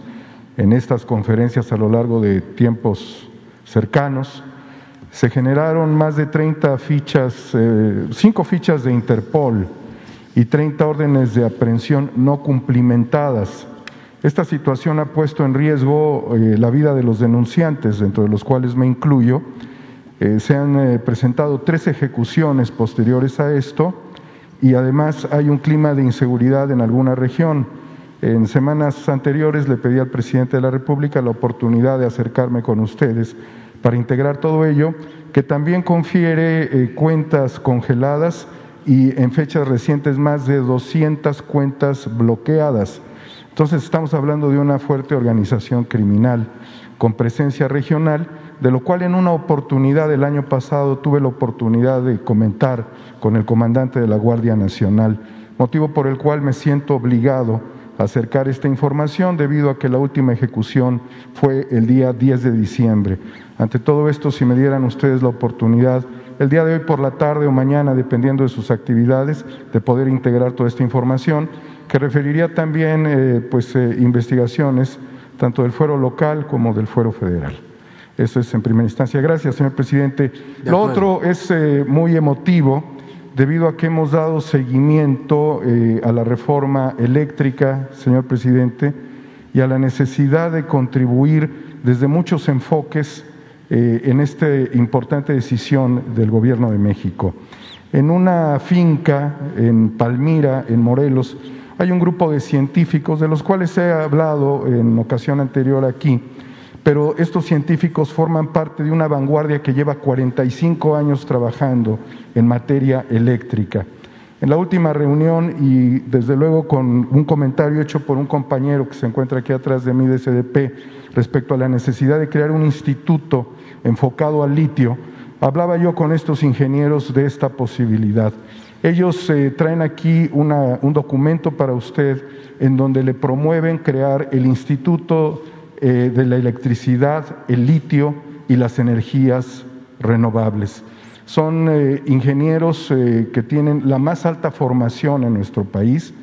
en estas conferencias a lo largo de tiempos cercanos, se generaron más de 30 fichas, eh, cinco fichas de Interpol y 30 órdenes de aprehensión no cumplimentadas. Esta situación ha puesto en riesgo eh, la vida de los denunciantes, dentro de los cuales me incluyo. Eh, se han eh, presentado tres ejecuciones posteriores a esto y además hay un clima de inseguridad en alguna región. En semanas anteriores le pedí al presidente de la República la oportunidad de acercarme con ustedes para integrar todo ello, que también confiere cuentas congeladas y en fechas recientes más de 200 cuentas bloqueadas. Entonces estamos hablando de una fuerte organización criminal con presencia regional, de lo cual en una oportunidad el año pasado tuve la oportunidad de comentar con el comandante de la Guardia Nacional, motivo por el cual me siento obligado a acercar esta información debido a que la última ejecución fue el día 10 de diciembre. Ante todo esto, si me dieran ustedes la oportunidad el día de hoy por la tarde o mañana, dependiendo de sus actividades, de poder integrar toda esta información, que referiría también eh, pues, eh, investigaciones tanto del fuero local como del fuero federal. Eso es en primera instancia. Gracias, señor presidente. Lo otro es eh, muy emotivo debido a que hemos dado seguimiento a la reforma eléctrica, señor presidente, y a la necesidad de contribuir desde muchos enfoques en esta importante decisión del Gobierno de México. En una finca en Palmira, en Morelos, hay un grupo de científicos de los cuales he hablado en ocasión anterior aquí, pero estos científicos forman parte de una vanguardia que lleva 45 años trabajando en materia eléctrica. En la última reunión y desde luego con un comentario hecho por un compañero que se encuentra aquí atrás de mí de CDP respecto a la necesidad de crear un instituto enfocado al litio, hablaba yo con estos ingenieros de esta posibilidad. Ellos eh, traen aquí un documento para usted en donde le promueven crear el Instituto eh, de la Electricidad, el litio y las energías renovables. Son eh, ingenieros que tienen la más alta formación en nuestro país,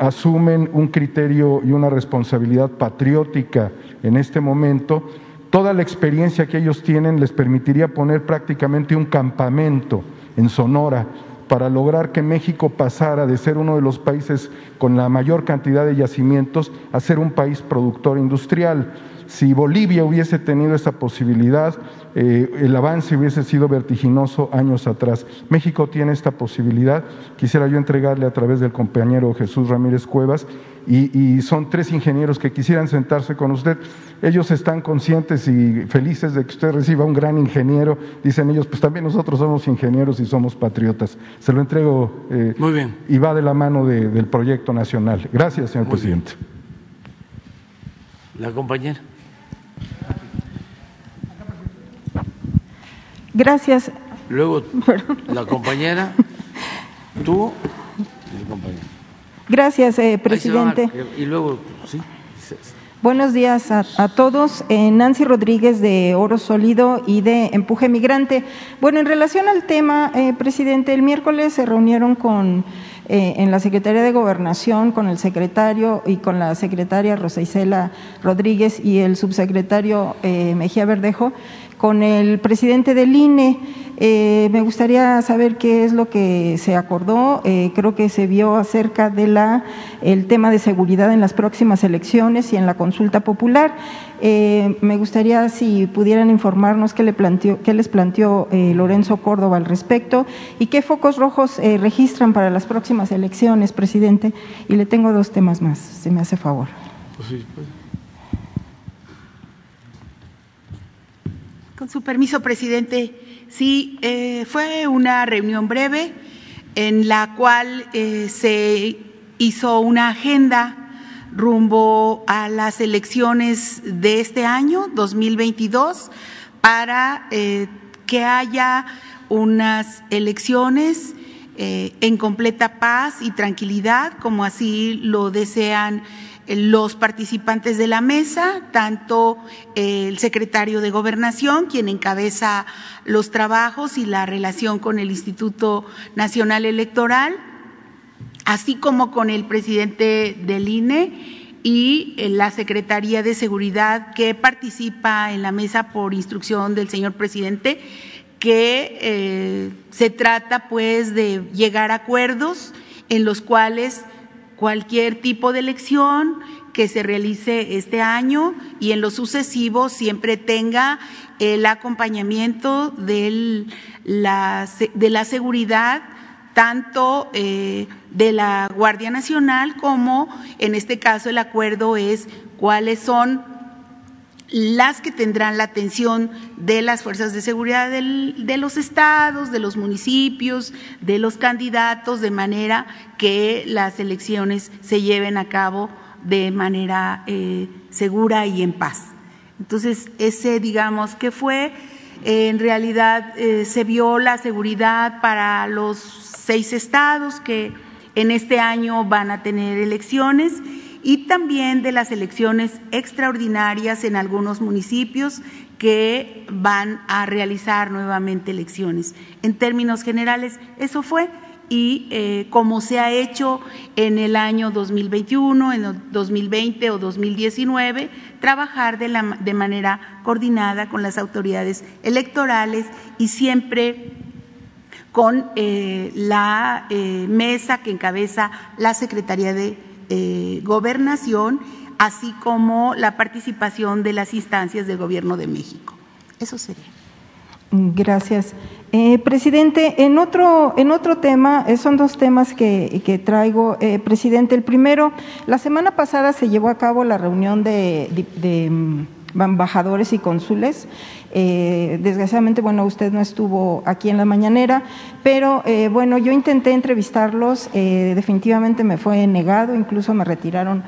asumen un criterio y una responsabilidad patriótica en este momento Toda la experiencia que ellos tienen les permitiría poner prácticamente un campamento en Sonora para lograr que México pasara de ser uno de los países con la mayor cantidad de yacimientos a ser un país productor industrial. Si Bolivia hubiese tenido esa posibilidad, eh, el avance hubiese sido vertiginoso años atrás. México tiene esta posibilidad. Quisiera yo entregarle a través del compañero Jesús Ramírez Cuevas y, son tres ingenieros que quisieran sentarse con usted. Ellos están conscientes y felices de que usted reciba un gran ingeniero. Dicen ellos, pues también nosotros somos ingenieros y somos patriotas. Se lo entrego. Eh, Muy bien. Y va de la mano del proyecto nacional. Gracias, señor presidente. La compañera. Gracias. Luego, la compañera, tú y el compañero. Gracias, eh, presidente. Y luego, sí. Buenos días a, todos. Eh, Nancy Rodríguez de Oro Sólido y de Empuje Migrante. Bueno, en relación al tema, eh, presidente, el miércoles se reunieron con en la Secretaría de Gobernación con el secretario y con la secretaria Rosa Isela Rodríguez y el subsecretario Mejía Verdejo con el presidente del INE. Eh, me gustaría saber qué es lo que se acordó. Eh, creo que se vio acerca de la el tema de seguridad en las próximas elecciones y en la consulta popular. Eh, me gustaría si pudieran informarnos qué, le planteó, qué les planteó Lorenzo Córdoba al respecto y qué focos rojos registran para las próximas elecciones, presidente. Y le tengo dos temas más, si me hace favor. Pues sí, pues. Con su permiso, presidente. Sí, eh, fue una reunión breve en la cual eh, se hizo una agenda rumbo a las elecciones de este año, 2022, para eh, que haya unas elecciones en completa paz y tranquilidad, como así lo desean los participantes de la mesa, tanto el secretario de Gobernación, quien encabeza los trabajos y la relación con el Instituto Nacional Electoral, así como con el presidente del INE y la Secretaría de Seguridad que participa en la mesa por instrucción del señor presidente, que eh, se trata pues de llegar a acuerdos en los cuales cualquier tipo de elección que se realice este año y en lo sucesivo siempre tenga el acompañamiento de la, de la seguridad tanto eh, de la Guardia Nacional como en este caso el acuerdo es cuáles son las que tendrán la atención de las fuerzas de seguridad de los estados, de los municipios, de los candidatos, de manera que las elecciones se lleven a cabo de manera eh, segura y en paz. Entonces, ese, digamos, que fue, en realidad eh, se vio la seguridad para los seis estados que en este año van a tener elecciones y también de las elecciones extraordinarias en algunos municipios que van a realizar nuevamente elecciones. En términos generales, eso fue y eh, como se ha hecho en el año 2021, en el 2020 o 2019, trabajar de, la, de manera coordinada con las autoridades electorales y siempre con eh, la eh, mesa que encabeza la Secretaría de eh, gobernación, así como la participación de las instancias del Gobierno de México. Eso sería. Gracias. Eh, presidente, en otro, en otro tema, eh, son dos temas que, traigo, presidente. El primero, la semana pasada se llevó a cabo la reunión de, de mm, embajadores y cónsules eh, desgraciadamente, bueno, usted no estuvo aquí en la mañanera, pero eh, bueno, yo intenté entrevistarlos, eh, definitivamente me fue negado, incluso me retiraron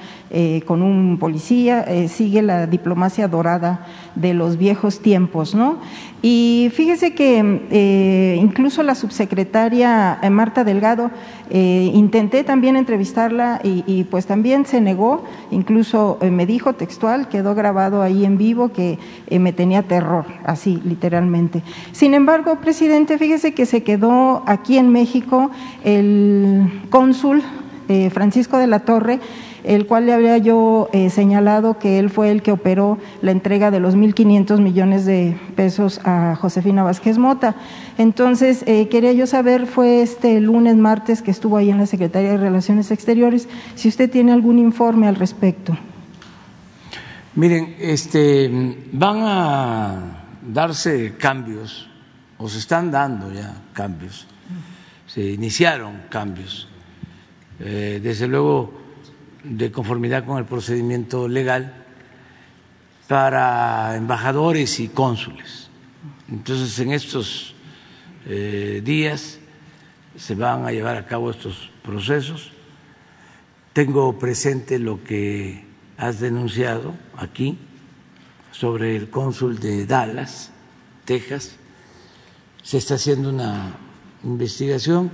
con un policía, sigue la diplomacia dorada de los viejos tiempos, ¿no? Y fíjese que incluso la subsecretaria Marta Delgado, intenté también entrevistarla y, y, pues también se negó, incluso me dijo textual, quedó grabado ahí en vivo que me tenía terror así literalmente. Sin embargo, presidente, fíjese que se quedó aquí en México el cónsul eh, Francisco de la Torre, el cual le había yo eh, señalado que él fue el que operó la entrega de los 1.500 millones de pesos a Josefina Vázquez Mota. Entonces, eh, quería yo saber, fue este lunes, martes, que estuvo ahí en la Secretaría de Relaciones Exteriores, si usted tiene algún informe al respecto. Miren, este, van a darse cambios, o se están dando ya cambios, se iniciaron cambios, eh, desde luego de conformidad con el procedimiento legal para embajadores y cónsules. Entonces, en estos eh, días se van a llevar a cabo estos procesos. Tengo presente lo que has denunciado aquí sobre el cónsul de Dallas, Texas. Se está haciendo una investigación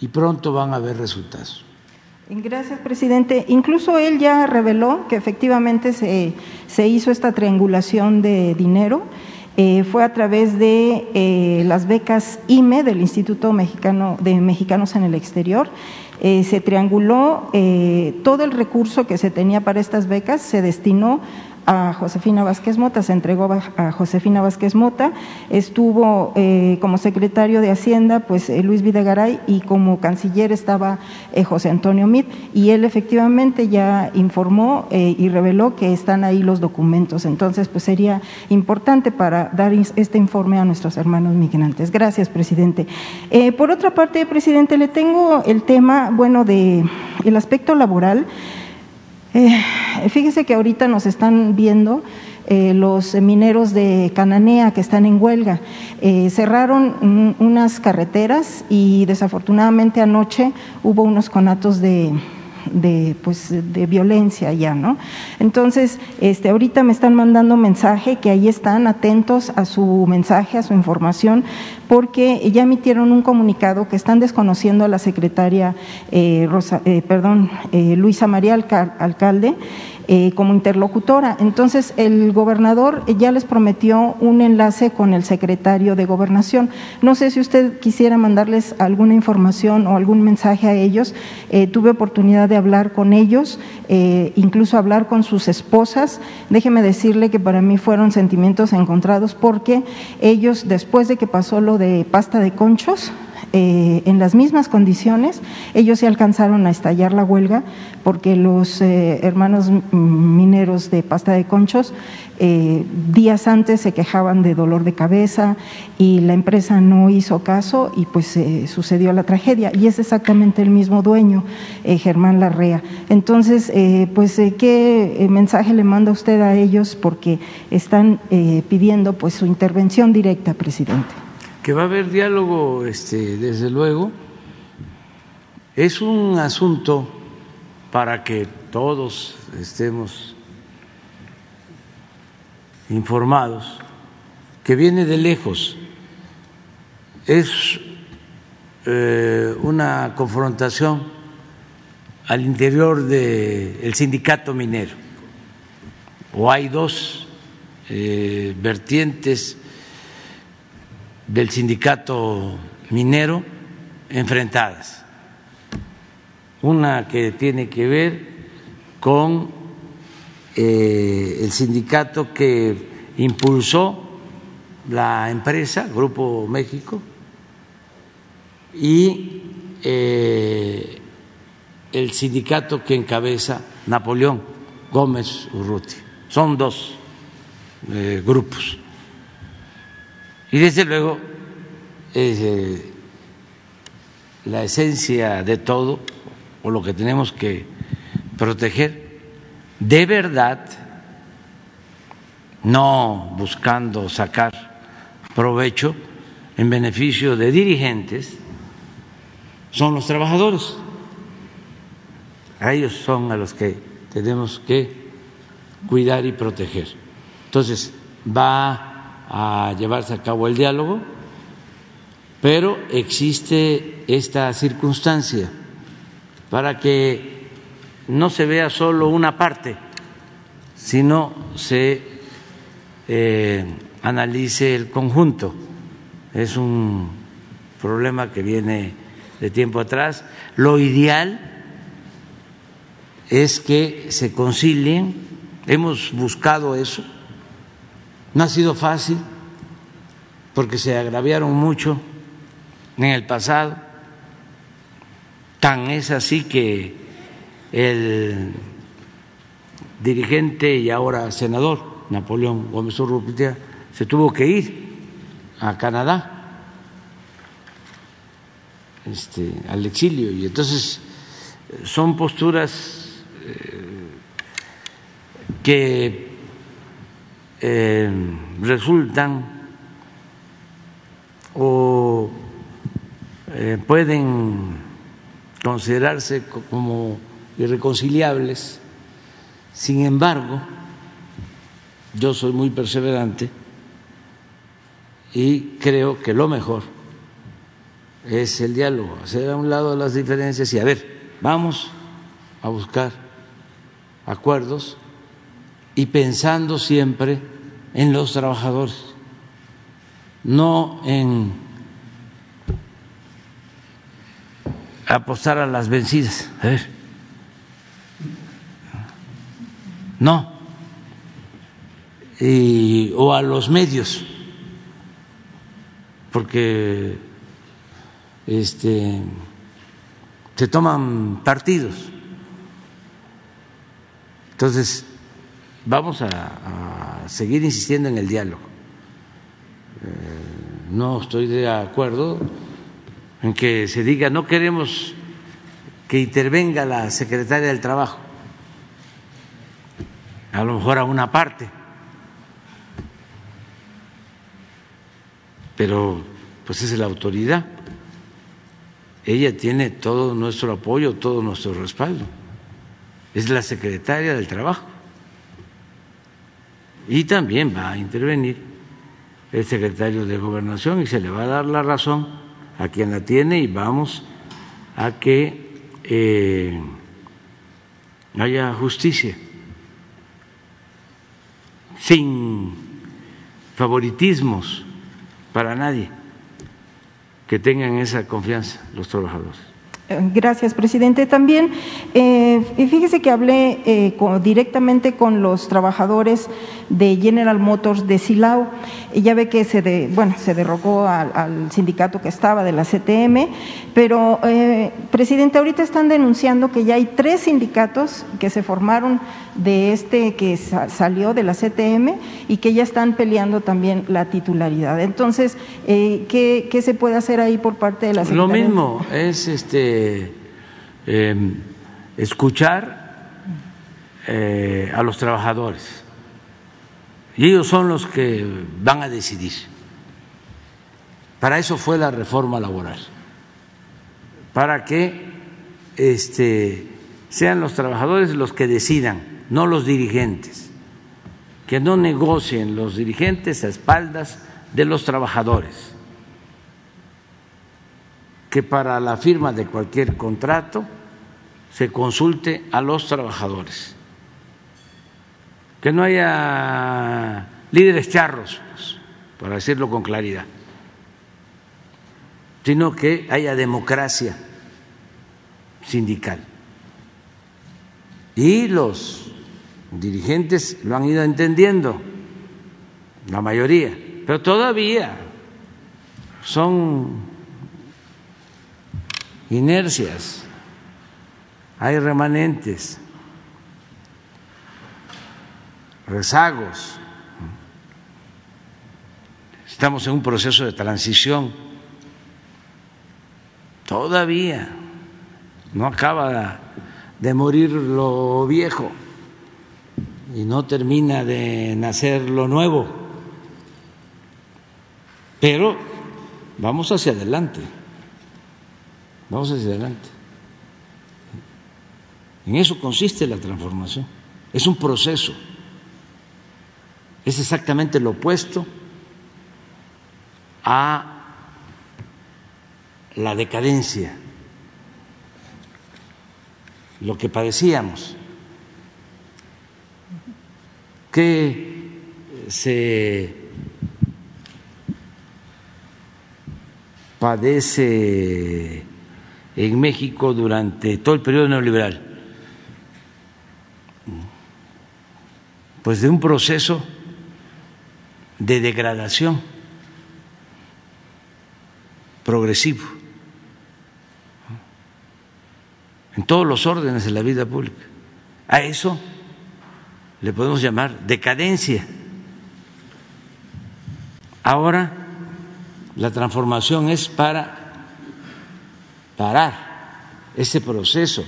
y pronto van a haber resultados. Gracias, presidente. Incluso él ya reveló que efectivamente se, se hizo esta triangulación de dinero. Eh, fue a través de eh, las becas IME del Instituto Mexicano de Mexicanos en el Exterior. Eh, se trianguló todo el recurso que se tenía para estas becas, se destinó a Josefina Vázquez Mota, se entregó a Josefina Vázquez Mota, estuvo eh, como secretario de Hacienda pues eh, Luis Videgaray y como canciller estaba eh, José Antonio Mit y él efectivamente ya informó y reveló que están ahí los documentos, entonces pues sería importante para dar este informe a nuestros hermanos migrantes. Gracias, presidente. por otra parte, presidente, le tengo el tema, bueno, de el aspecto laboral. Eh, fíjese que ahorita nos están viendo eh, los mineros de Cananea que están en huelga. Eh, cerraron unas carreteras y desafortunadamente anoche hubo unos conatos de, de, pues, de violencia ya, ¿no? Entonces, este, ahorita me están mandando mensaje que ahí están atentos a su mensaje, a su información, porque ya emitieron un comunicado que están desconociendo a la secretaria eh, Rosa, eh, perdón, eh, Luisa María Alcalde eh, como interlocutora. Entonces, el gobernador ya les prometió un enlace con el secretario de Gobernación. No sé si usted quisiera mandarles alguna información o algún mensaje a ellos. Eh, tuve oportunidad de hablar con ellos, eh, incluso hablar con sus esposas. Déjeme decirle que para mí fueron sentimientos encontrados porque ellos, después de que pasó lo de pasta de conchos, eh, en las mismas condiciones, ellos se alcanzaron a estallar la huelga porque los eh, hermanos mineros de pasta de conchos eh, días antes se quejaban de dolor de cabeza y la empresa no hizo caso y pues sucedió la tragedia. Y es exactamente el mismo dueño, Germán Larrea. Entonces, pues, ¿qué mensaje le manda usted a ellos? Porque están pidiendo pues su intervención directa, presidente que va a haber diálogo, este, desde luego. Es un asunto para que todos estemos informados, que viene de lejos. Es eh, una confrontación al interior del sindicato minero, o hay dos eh, vertientes del sindicato minero enfrentadas. Una que tiene que ver con eh, el sindicato que impulsó la empresa, Grupo México, y eh, el sindicato que encabeza Napoleón Gómez Urruti. Son dos eh, grupos. Y desde luego, eh, la esencia de todo, o lo que tenemos que proteger, de verdad, no buscando sacar provecho en beneficio de dirigentes, son los trabajadores. Ellos son a los que tenemos que cuidar y proteger. Entonces, va a llevarse a cabo el diálogo, pero existe esta circunstancia para que no se vea solo una parte, sino se eh, analice el conjunto. Es un problema que viene de tiempo atrás. Lo ideal es que se concilien, hemos buscado eso no ha sido fácil porque se agraviaron mucho en el pasado. Tan es así que el dirigente y ahora senador Napoleón Gómez Urrutia se tuvo que ir a Canadá este, al exilio y entonces son posturas eh, que eh, resultan o eh, pueden considerarse como irreconciliables. Sin embargo, yo soy muy perseverante y creo que lo mejor es el diálogo, hacer a un lado las diferencias y a ver, vamos a buscar acuerdos y pensando siempre en los trabajadores, no en apostar a las vencidas. A ver. No, y, o a los medios, porque este, se toman partidos. Entonces, vamos a, seguir insistiendo en el diálogo. Eh, no estoy de acuerdo en que se diga no queremos que intervenga la secretaria del Trabajo, a lo mejor a una parte, pero pues es la autoridad. Ella tiene todo nuestro apoyo, todo nuestro respaldo. Es la secretaria del Trabajo. Y también va a intervenir el secretario de Gobernación y se le va a dar la razón a quien la tiene y vamos a que eh, haya justicia sin favoritismos para nadie, que tengan esa confianza los trabajadores. Gracias, presidente. También, eh, fíjese que hablé eh, directamente con los trabajadores de General Motors de Silao. Y ya ve que se, de, bueno, se derrocó al, sindicato que estaba de la CTM, pero, eh, presidente, ahorita están denunciando que ya hay tres sindicatos que se formaron de este que salió de la CTM y que ya están peleando también la titularidad. Entonces, eh, ¿qué, ¿qué, se puede hacer ahí por parte de la Secretaría? Lo mismo, es este, em, escuchar eh, a los trabajadores. Y ellos son los que van a decidir. Para eso fue la reforma laboral, para que este, sean los trabajadores los que decidan, no los dirigentes, que no negocien los dirigentes a espaldas de los trabajadores, que para la firma de cualquier contrato se consulte a los trabajadores que no haya líderes charros, pues, para decirlo con claridad, sino que haya democracia sindical. Y los dirigentes lo han ido entendiendo, la mayoría, pero todavía son inercias, hay remanentes. rezagos. Estamos en un proceso de transición. Todavía no acaba de morir lo viejo y no termina de nacer lo nuevo. Pero vamos hacia adelante. Vamos hacia adelante. En eso consiste la transformación. Es un proceso es exactamente lo opuesto a la decadencia, lo que padecíamos, que se padece en México durante todo el periodo neoliberal, pues de un proceso de degradación progresivo en todos los órdenes de la vida pública. A eso le podemos llamar decadencia. Ahora la transformación es para parar ese proceso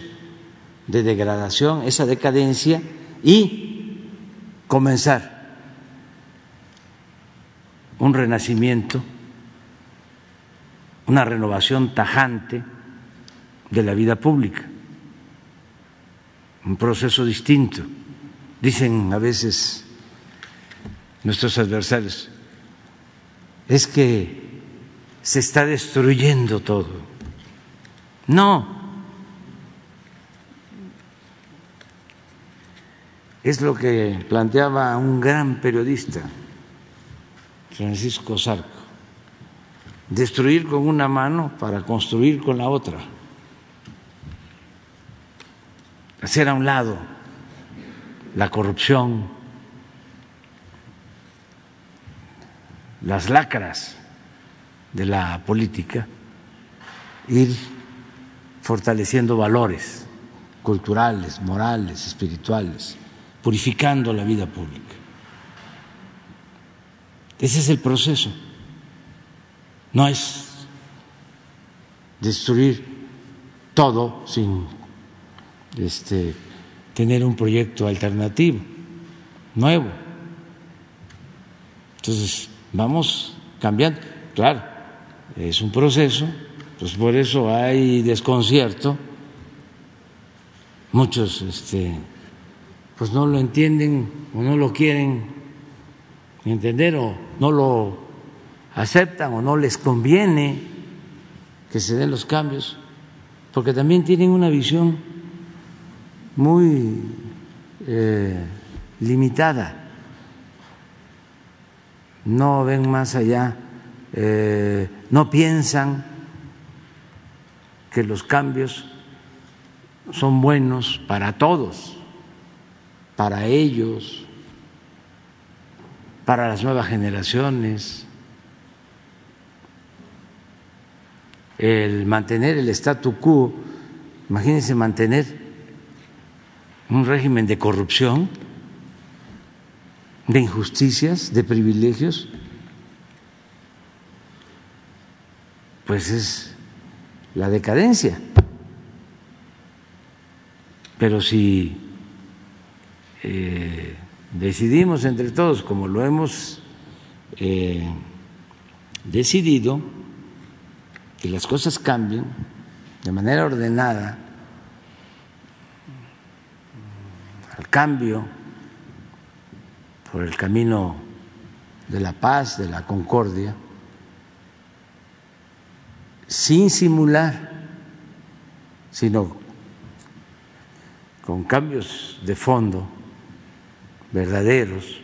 de degradación, esa decadencia y comenzar un renacimiento, una renovación tajante de la vida pública, un proceso distinto. Dicen a veces nuestros adversarios, es que se está destruyendo todo. No, es lo que planteaba un gran periodista Francisco Sarco, destruir con una mano para construir con la otra, hacer a un lado la corrupción, las lacras de la política, ir fortaleciendo valores culturales, morales, espirituales, purificando la vida pública. Ese es el proceso. No es destruir todo sin este, tener un proyecto alternativo, nuevo. Entonces, vamos cambiando. Claro, es un proceso, pues por eso hay desconcierto. Muchos este, pues no lo entienden o no lo quieren entender o no lo aceptan o no les conviene que se den los cambios, porque también tienen una visión muy eh, limitada, no ven más allá, eh, no piensan que los cambios son buenos para todos, para ellos, para las nuevas generaciones. El mantener el statu quo, imagínense mantener un régimen de corrupción, de injusticias, de privilegios, pues es la decadencia. Pero si eh, decidimos entre todos, como lo hemos eh, decidido, que las cosas cambien de manera ordenada, al cambio por el camino de la paz, de la concordia, sin simular, sino con cambios de fondo verdaderos,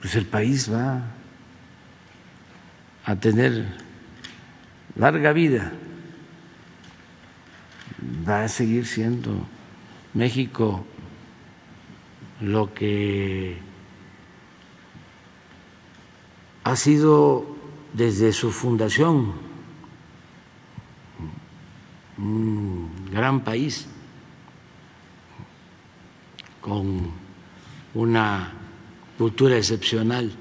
pues el país va a tener larga vida, va a seguir siendo México lo que ha sido desde su fundación un gran país con una cultura excepcional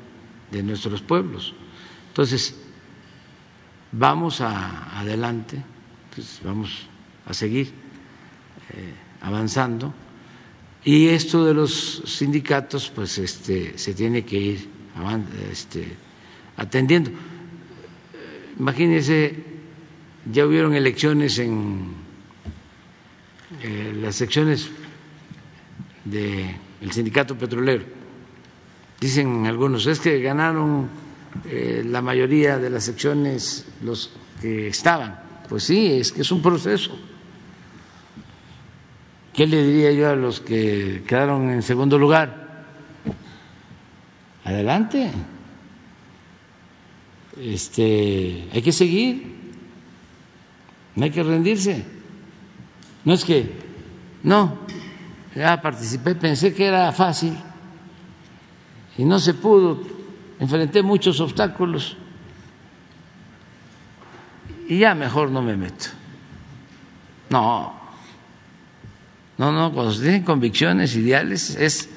de nuestros pueblos. Entonces, vamos a, adelante, pues vamos a seguir eh, avanzando y esto de los sindicatos, pues este, se tiene que ir este, atendiendo. Imagínense, ya hubieron elecciones en eh, las secciones del sindicato petrolero. Dicen algunos, es que ganaron eh, la mayoría de las secciones los que estaban. Pues sí, es que es un proceso. ¿Qué le diría yo a los que quedaron en segundo lugar? Adelante. Este, hay que seguir. No hay que rendirse. No es que, no, ya participé, pensé que era fácil y no se pudo, enfrenté muchos obstáculos y ya mejor no me meto. No, no, no, cuando se tienen convicciones, ideales, es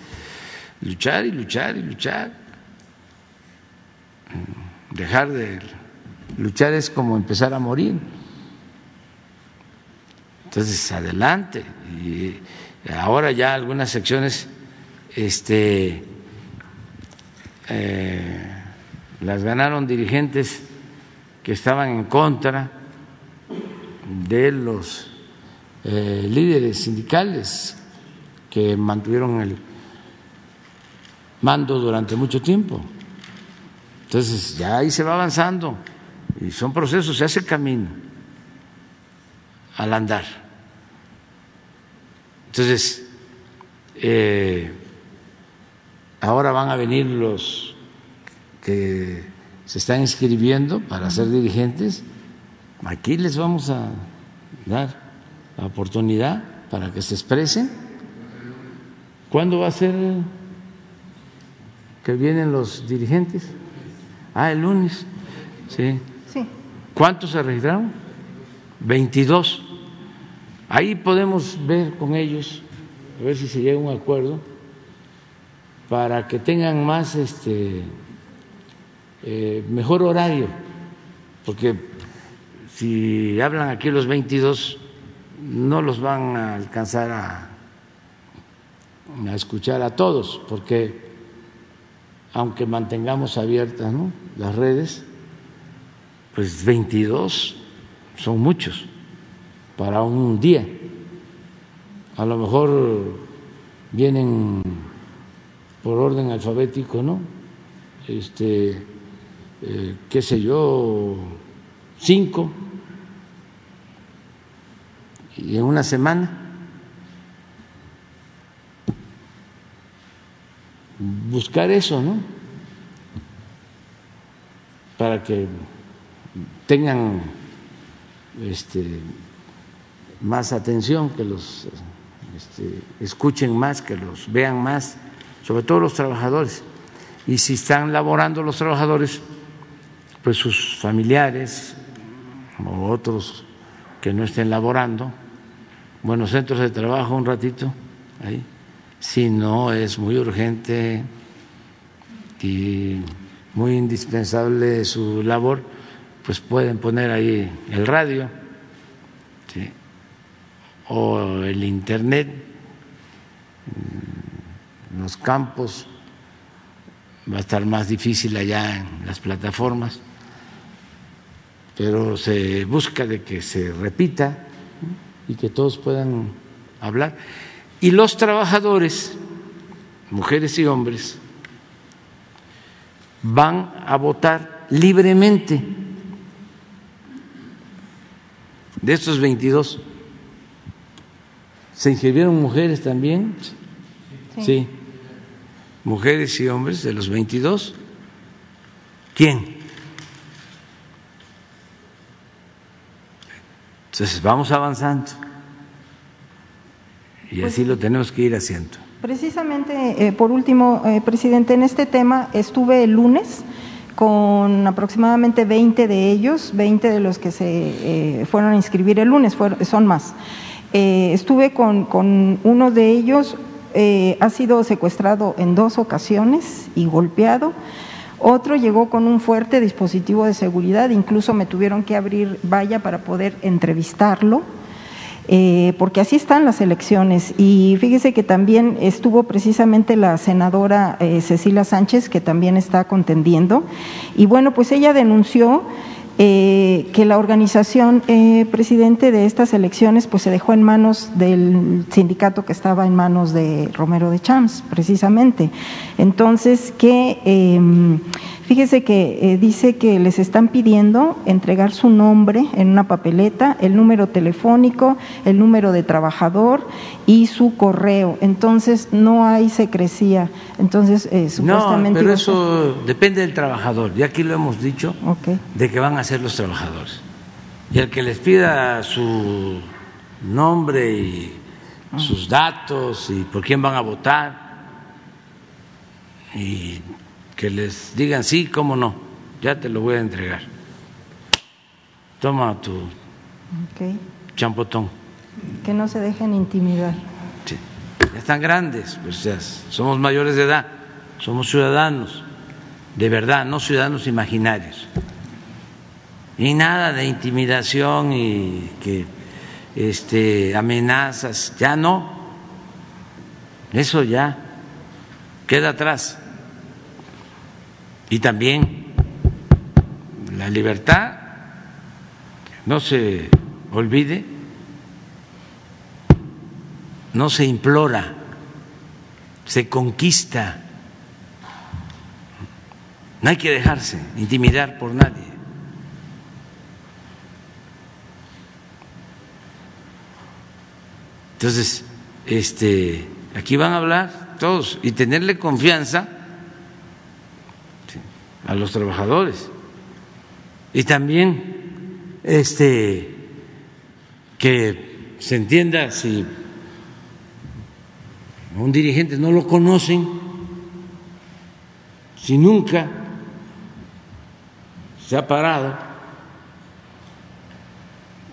luchar y luchar y luchar. Dejar de luchar es como empezar a morir. Entonces, adelante. Y ahora ya algunas secciones este, eh, las ganaron dirigentes que estaban en contra de los eh, líderes sindicales que mantuvieron el mando durante mucho tiempo. Entonces ya ahí se va avanzando y son procesos, se hace camino al andar. Entonces, eh, ahora van a venir los que se están inscribiendo para ser dirigentes. Aquí les vamos a dar la oportunidad para que se expresen. ¿Cuándo va a ser que vienen los dirigentes? Ah, el lunes. Sí. Sí. ¿Cuántos se registraron? 22. Ahí podemos ver con ellos, a ver si se llega a un acuerdo, para que tengan más, este, eh, mejor horario, porque si hablan aquí los 22, no los van a alcanzar a, escuchar a todos, porque aunque mantengamos abiertas las redes, pues 22 son muchos para un día. A lo mejor vienen por orden alfabético, ¿no? Este, eh, qué sé yo, cinco, y en una semana buscar eso, ¿no? Para que tengan este, más atención, que los este, escuchen más, que los vean más, sobre todo los trabajadores. Y si están laborando los trabajadores, pues sus familiares o otros que no estén laborando, buenos centros de trabajo un ratito ahí, si no es muy urgente y muy indispensable su labor, pues pueden poner ahí el radio o el internet, en los campos, va a estar más difícil allá en las plataformas, pero se busca de que se repita y que todos puedan hablar. Y los trabajadores, mujeres y hombres, van a votar libremente de estos 22. ¿Se inscribieron mujeres también? Sí. Mujeres y hombres de los 22. ¿Quién? Entonces vamos avanzando. Y Pues así lo tenemos que ir haciendo. Precisamente, eh, por último, eh, presidente, en este tema estuve el lunes con aproximadamente 20 de ellos, 20 de los que se eh, fueron a inscribir el lunes, fueron- son más. Eh, estuve con, uno de ellos, eh, ha sido secuestrado en dos ocasiones y golpeado. Otro llegó con un fuerte dispositivo de seguridad, incluso me tuvieron que abrir valla para poder entrevistarlo eh, porque así están las elecciones. Y fíjese que también estuvo precisamente la senadora Cecilia Sánchez, que también está contendiendo. Y bueno, pues ella denunció eh, que la organización, eh, presidente, de estas elecciones, pues se dejó en manos del sindicato que estaba en manos de Romero de Champs, precisamente. Entonces, que eh, fíjese que eh, dice que les están pidiendo entregar su nombre en una papeleta, el número telefónico, el número de trabajador y su correo. Entonces, no hay secrecía. Entonces, eh, No, supuestamente. pero a ser- eso depende del trabajador. Y aquí lo hemos dicho de que van a ser los trabajadores. Y el que les pida su nombre y sus datos y por quién van a votar y que les digan sí, cómo no, ya te lo voy a entregar. Toma tu champotón. Que no se dejen intimidar. Sí. Ya están grandes, pues ya somos mayores de edad, somos ciudadanos, de verdad, no ciudadanos imaginarios. Y nada de intimidación y que este amenazas, ya no. Eso ya queda atrás. Y también la libertad, no se olvide, no se implora, se conquista. No hay que dejarse intimidar por nadie. Entonces, este, aquí van a hablar todos y tenerle confianza a los trabajadores. Y también este que se entienda si a un dirigente no lo conocen, si nunca se ha parado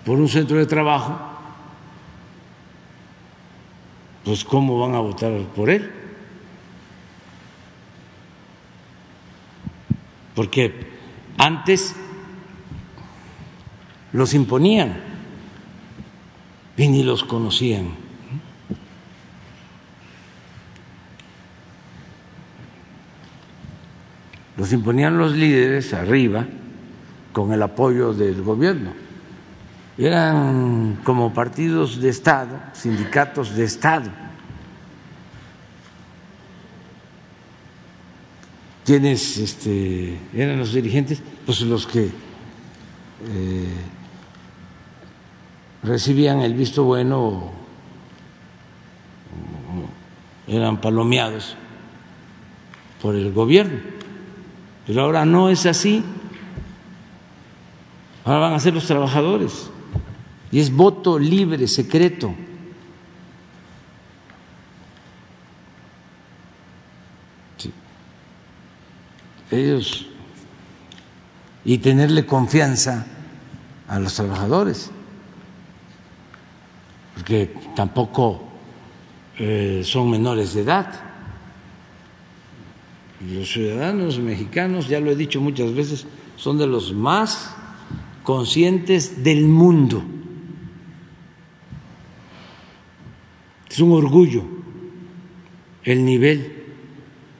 por un centro de trabajo, pues ¿cómo van a votar por él? Porque antes los imponían y ni los conocían. Los imponían los líderes arriba con el apoyo del gobierno. Eran como partidos de Estado, sindicatos de Estado. ¿Quiénes este, eran los dirigentes? Pues los que eh, recibían el visto bueno eran palomeados por el gobierno. Pero ahora no es así. Ahora van a ser los trabajadores. Y es voto libre, secreto. Ellos. Y tenerle confianza a los trabajadores. Porque tampoco eh, son menores de edad. Los ciudadanos mexicanos, ya lo he dicho muchas veces, son de los más conscientes del mundo. Es un orgullo el nivel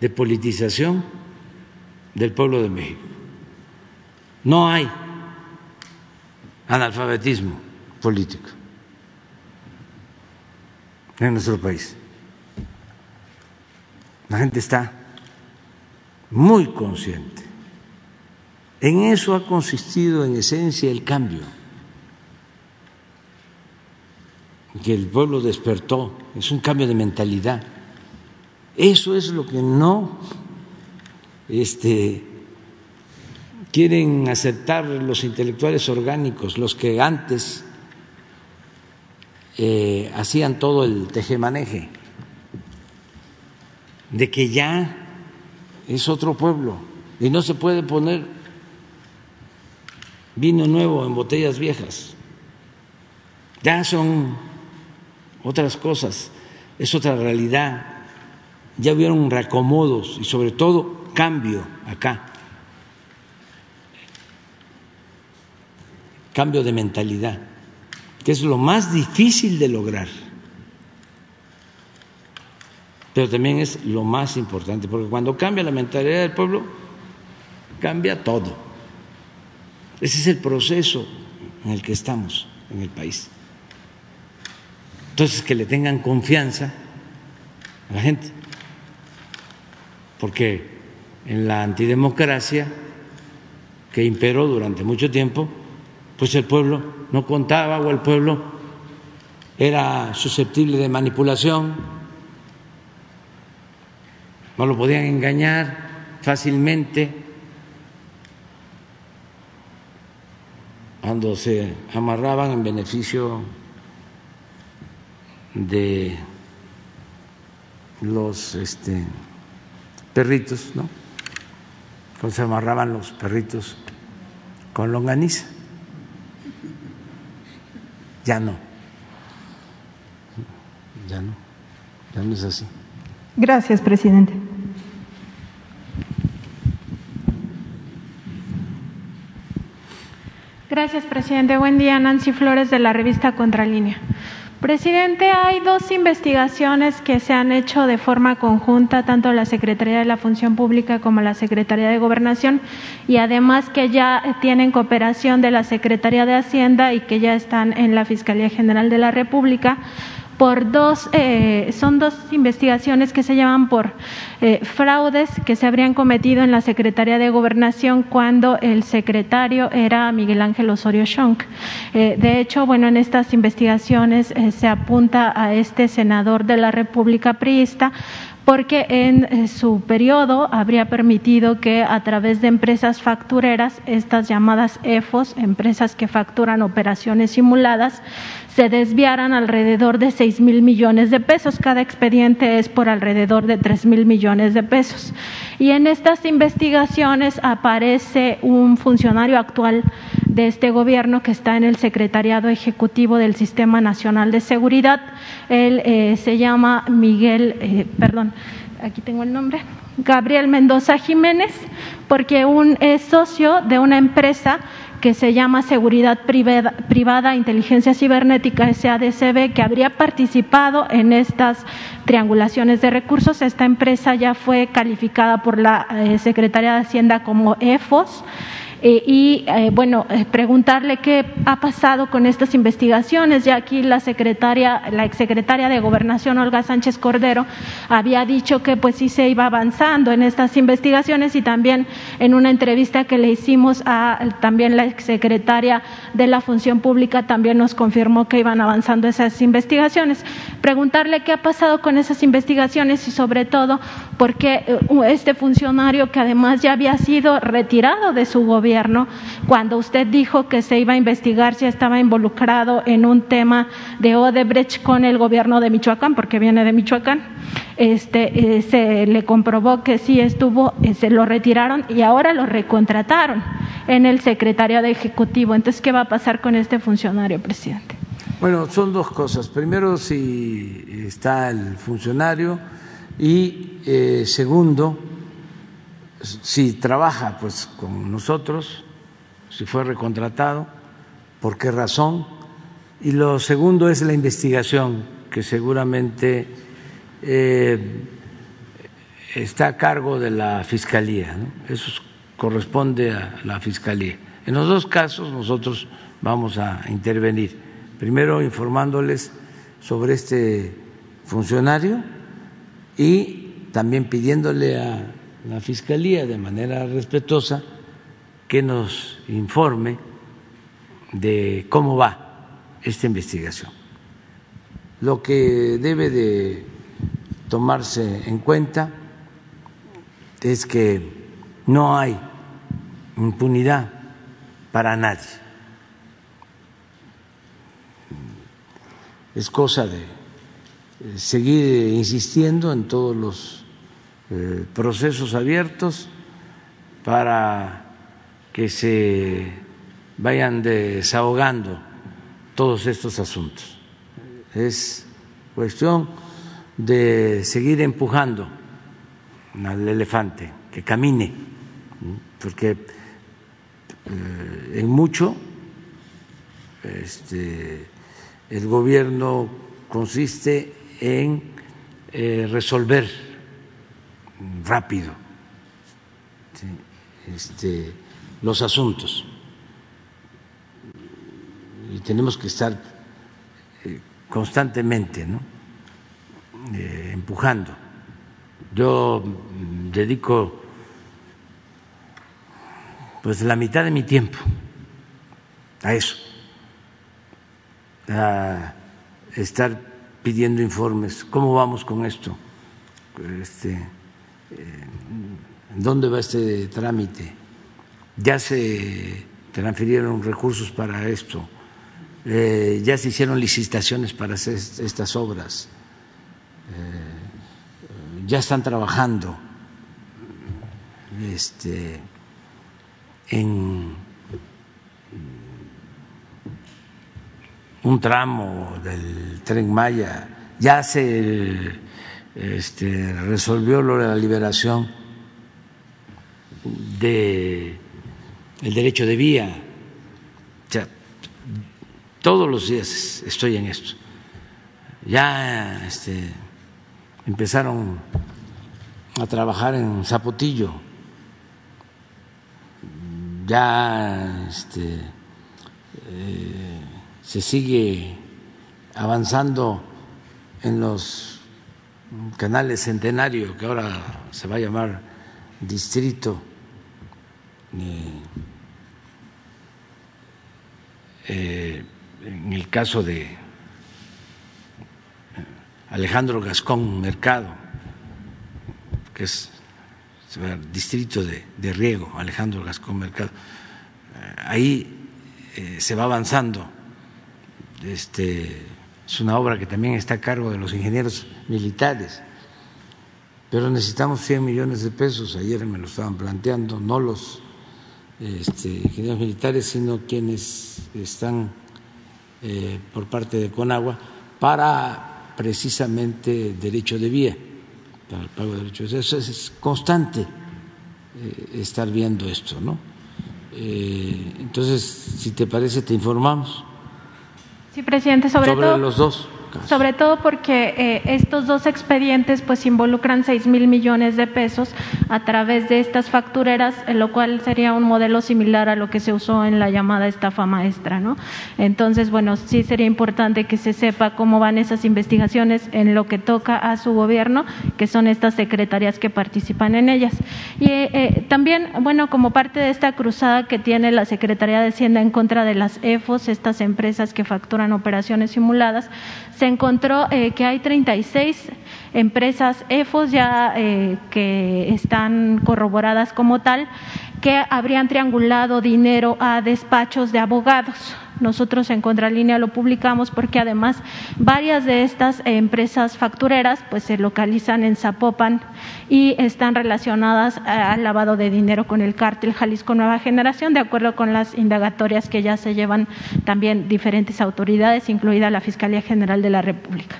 de politización del pueblo de México. No hay analfabetismo político en nuestro país. La gente está muy consciente. En eso ha consistido en esencia el cambio, que el pueblo despertó, es un cambio de mentalidad. Eso es lo que no este, quieren aceptar los intelectuales orgánicos, los que antes eh, hacían todo el tejemaneje, de que ya es otro pueblo y no se puede poner vino nuevo en botellas viejas. Ya son otras cosas, es otra realidad. Ya hubieron reacomodos y sobre todo cambio acá. Cambio de mentalidad, que es lo más difícil de lograr pero también es lo más importante, porque cuando cambia la mentalidad del pueblo, cambia todo. Ese es el proceso en el que estamos en el país. Entonces, que le tengan confianza a la gente, porque en la antidemocracia que imperó durante mucho tiempo, pues el pueblo no contaba o el pueblo era susceptible de manipulación no lo podían engañar fácilmente. Cuando se amarraban en beneficio de los este, perritos, ¿no? Cuando se amarraban los perritos con longaniza. Ya no. Ya no. Ya no es así. Gracias, presidente. Gracias, presidente. Buen día, Nancy Flores de la revista Contralínea. Presidente, hay dos investigaciones que se han hecho de forma conjunta, tanto la Secretaría de la Función Pública como la Secretaría de Gobernación, y además que ya tienen cooperación de la Secretaría de Hacienda y que ya están en la Fiscalía General de la República por dos, eh, son dos investigaciones que se llaman por eh, fraudes que se habrían cometido en la Secretaría de Gobernación cuando el secretario era Miguel Ángel Osorio Schonk. Eh, de hecho, bueno, en estas investigaciones se apunta a este senador de la República Priista porque en su periodo habría permitido que a través de empresas factureras, estas llamadas EFOS, empresas que facturan operaciones simuladas, se desviaran alrededor de seis mil millones de pesos. Cada expediente es por alrededor de tres mil millones de pesos. Y en estas investigaciones aparece un funcionario actual de este gobierno que está en el Secretariado Ejecutivo del Sistema Nacional de Seguridad. Él eh, se llama Miguel, eh, perdón, aquí tengo el nombre, Gabriel Mendoza Jiménez, porque un, es socio de una empresa que se llama Seguridad Privada, Privada Inteligencia Cibernética SADCB, que habría participado en estas triangulaciones de recursos. Esta empresa ya fue calificada por la eh, Secretaría de Hacienda como EFOS eh, y eh, bueno, eh, preguntarle qué ha pasado con estas investigaciones. Ya aquí la secretaria, la exsecretaria de Gobernación, Olga Sánchez Cordero, había dicho que pues sí se iba avanzando en estas investigaciones y también en una entrevista que le hicimos a también la exsecretaria de la Función Pública también nos confirmó que iban avanzando esas investigaciones. Preguntarle qué ha pasado con esas investigaciones y sobre todo por qué este funcionario que además ya había sido retirado de su gobierno cuando usted dijo que se iba a investigar si estaba involucrado en un tema de Odebrecht con el gobierno de Michoacán, porque viene de Michoacán. Este, eh, se le comprobó que sí estuvo, eh, se lo retiraron y ahora lo recontrataron en el secretariado ejecutivo. Entonces, ¿qué va a pasar con este funcionario, presidente? Bueno, son dos cosas. Primero, si está el funcionario y eh, segundo, si trabaja pues con nosotros, si fue recontratado, por qué razón. Y lo segundo es la investigación, que seguramente eh, está a cargo de la Fiscalía. Eso corresponde a la Fiscalía. En los dos casos nosotros vamos a intervenir. Primero informándoles sobre este funcionario y también pidiéndole a la Fiscalía de manera respetuosa que nos informe de cómo va esta investigación. Lo que debe de tomarse en cuenta es que no hay impunidad para nadie. Es cosa de seguir insistiendo en todos los eh, procesos abiertos para que se vayan desahogando todos estos asuntos. Es cuestión de seguir empujando al elefante, que camine, porque eh, en mucho este, el gobierno consiste en eh, resolver rápido este, los asuntos. Y tenemos que estar eh, constantemente eh, empujando. Yo dedico pues la mitad de mi tiempo a eso, a estar pidiendo informes, ¿cómo vamos con esto? Este, ¿Dónde va este trámite? Ya se transfirieron recursos para esto, eh, ya se hicieron licitaciones para hacer estas obras, eh, ya están trabajando este, en un tramo del tren Maya, ya se este, resolvió lo de la liberación de el derecho de vía. todos los días estoy en esto. Ya este, empezaron a trabajar en Zapotillo. Ya este, eh, se sigue avanzando en los canales centenario que ahora se va a llamar distrito. Eh, en el caso de Alejandro Gascón Mercado, que es distrito de, de Riego, Alejandro Gascón Mercado. Eh, ahí eh, se va avanzando. Este, es una obra que también está a cargo de los ingenieros militares, pero necesitamos 100 millones de pesos. Ayer me lo estaban planteando, no los este, ingenieros militares, sino quienes están eh, por parte de Conagua para precisamente derecho de vía, para el pago de derecho de vía. Eso es constante eh, estar viendo esto, ¿no? Eh, entonces, si te parece, te informamos. Sí, presidente, sobre, sobre todo. los dos. Sobre todo porque eh, estos dos expedientes pues involucran seis mil millones de pesos a través de estas factureras, lo cual sería un modelo similar a lo que se usó en la llamada estafa maestra, ¿no? Entonces, bueno, sí sería importante que se sepa cómo van esas investigaciones en lo que toca a su gobierno, que son estas secretarías que participan en ellas. Y eh, eh, también, bueno, como parte de esta cruzada que tiene la Secretaría de Hacienda en contra de las EFOS, estas empresas que facturan operaciones simuladas, se encontró eh, que hay 36 empresas EFOS ya eh, que están corroboradas como tal, que habrían triangulado dinero a despachos de abogados. Nosotros en Contralínea lo publicamos porque además varias de estas empresas factureras pues se localizan en Zapopan y están relacionadas al lavado de dinero con el cártel Jalisco Nueva Generación, de acuerdo con las indagatorias que ya se llevan también diferentes autoridades, incluida la Fiscalía General de la República.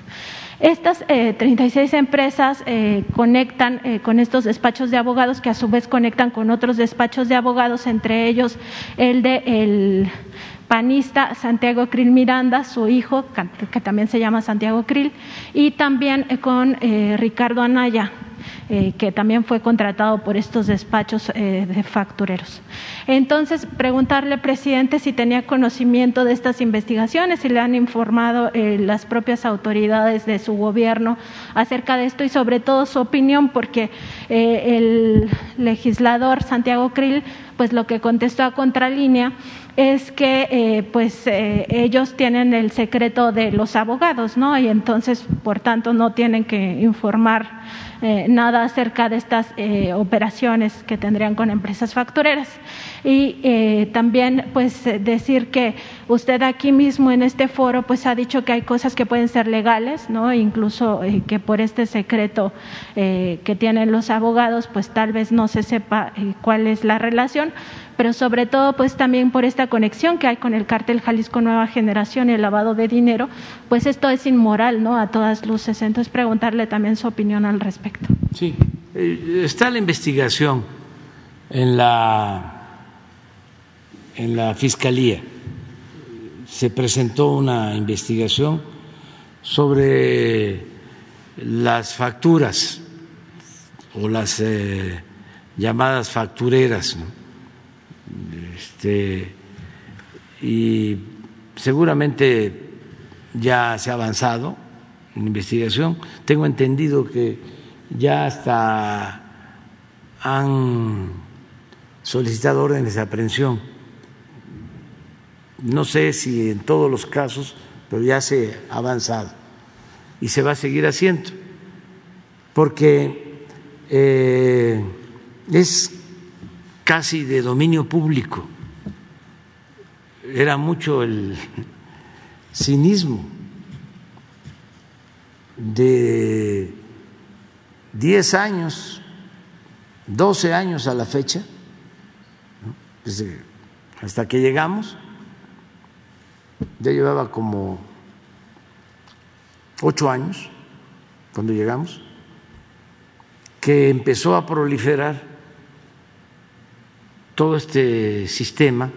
Estas eh, 36 empresas eh, conectan eh, con estos despachos de abogados que a su vez conectan con otros despachos de abogados, entre ellos el de el panista Santiago Krill Miranda, su hijo, que también se llama Santiago Krill, y también eh, con eh, Ricardo Anaya, eh, que también fue contratado por estos despachos eh, de factureros. Entonces, preguntarle, presidente, si tenía conocimiento de estas investigaciones, si le han informado eh, las propias autoridades de su gobierno acerca de esto y sobre todo su opinión, porque el legislador Santiago Krill, pues lo que contestó a Contralínea es que pues ellos tienen el secreto de los abogados, ¿no? Y entonces, por tanto, no tienen que informar eh, nada acerca de estas eh, operaciones que tendrían con empresas factureras. Y eh, también, pues, decir que usted aquí mismo en este foro, pues, ha dicho que hay cosas que pueden ser legales, ¿no? Incluso que por este secreto que tienen los abogados, pues, tal vez no se sepa cuál es la relación pero sobre todo pues también por esta conexión que hay con el cártel Jalisco Nueva Generación y el lavado de dinero, pues esto es inmoral, ¿no? A todas luces. Entonces preguntarle también su opinión al respecto. Sí, está la investigación en la en la fiscalía. Se presentó una investigación sobre las facturas o las eh, llamadas factureras. Este, y seguramente ya se ha avanzado en investigación. Tengo entendido que ya hasta han solicitado órdenes de aprehensión. No sé si en todos los casos, pero ya se ha avanzado y se va a seguir haciendo, porque eh, es casi de dominio público. Era mucho el cinismo de 10 años, 12 años a la fecha, desde hasta que llegamos, ya llevaba como ocho años cuando llegamos, que empezó a proliferar todo este sistema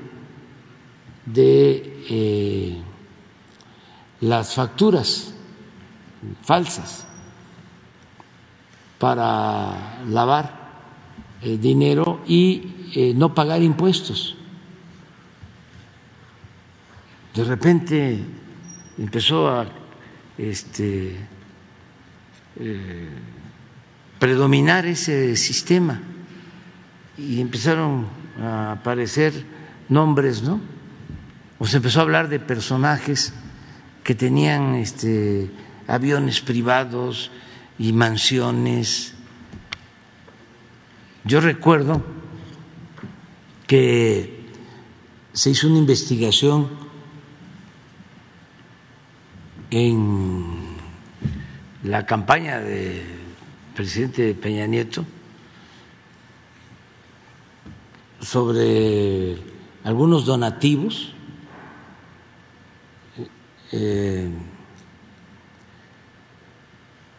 de eh, las facturas falsas para lavar eh, dinero y eh, no pagar impuestos. De repente empezó a este, eh, predominar ese sistema y empezaron a aparecer nombres, ¿no? O se empezó a hablar de personajes que tenían este, aviones privados y mansiones Yo recuerdo que se hizo una investigación en la campaña del presidente Peña Nieto sobre algunos donativos. Eh,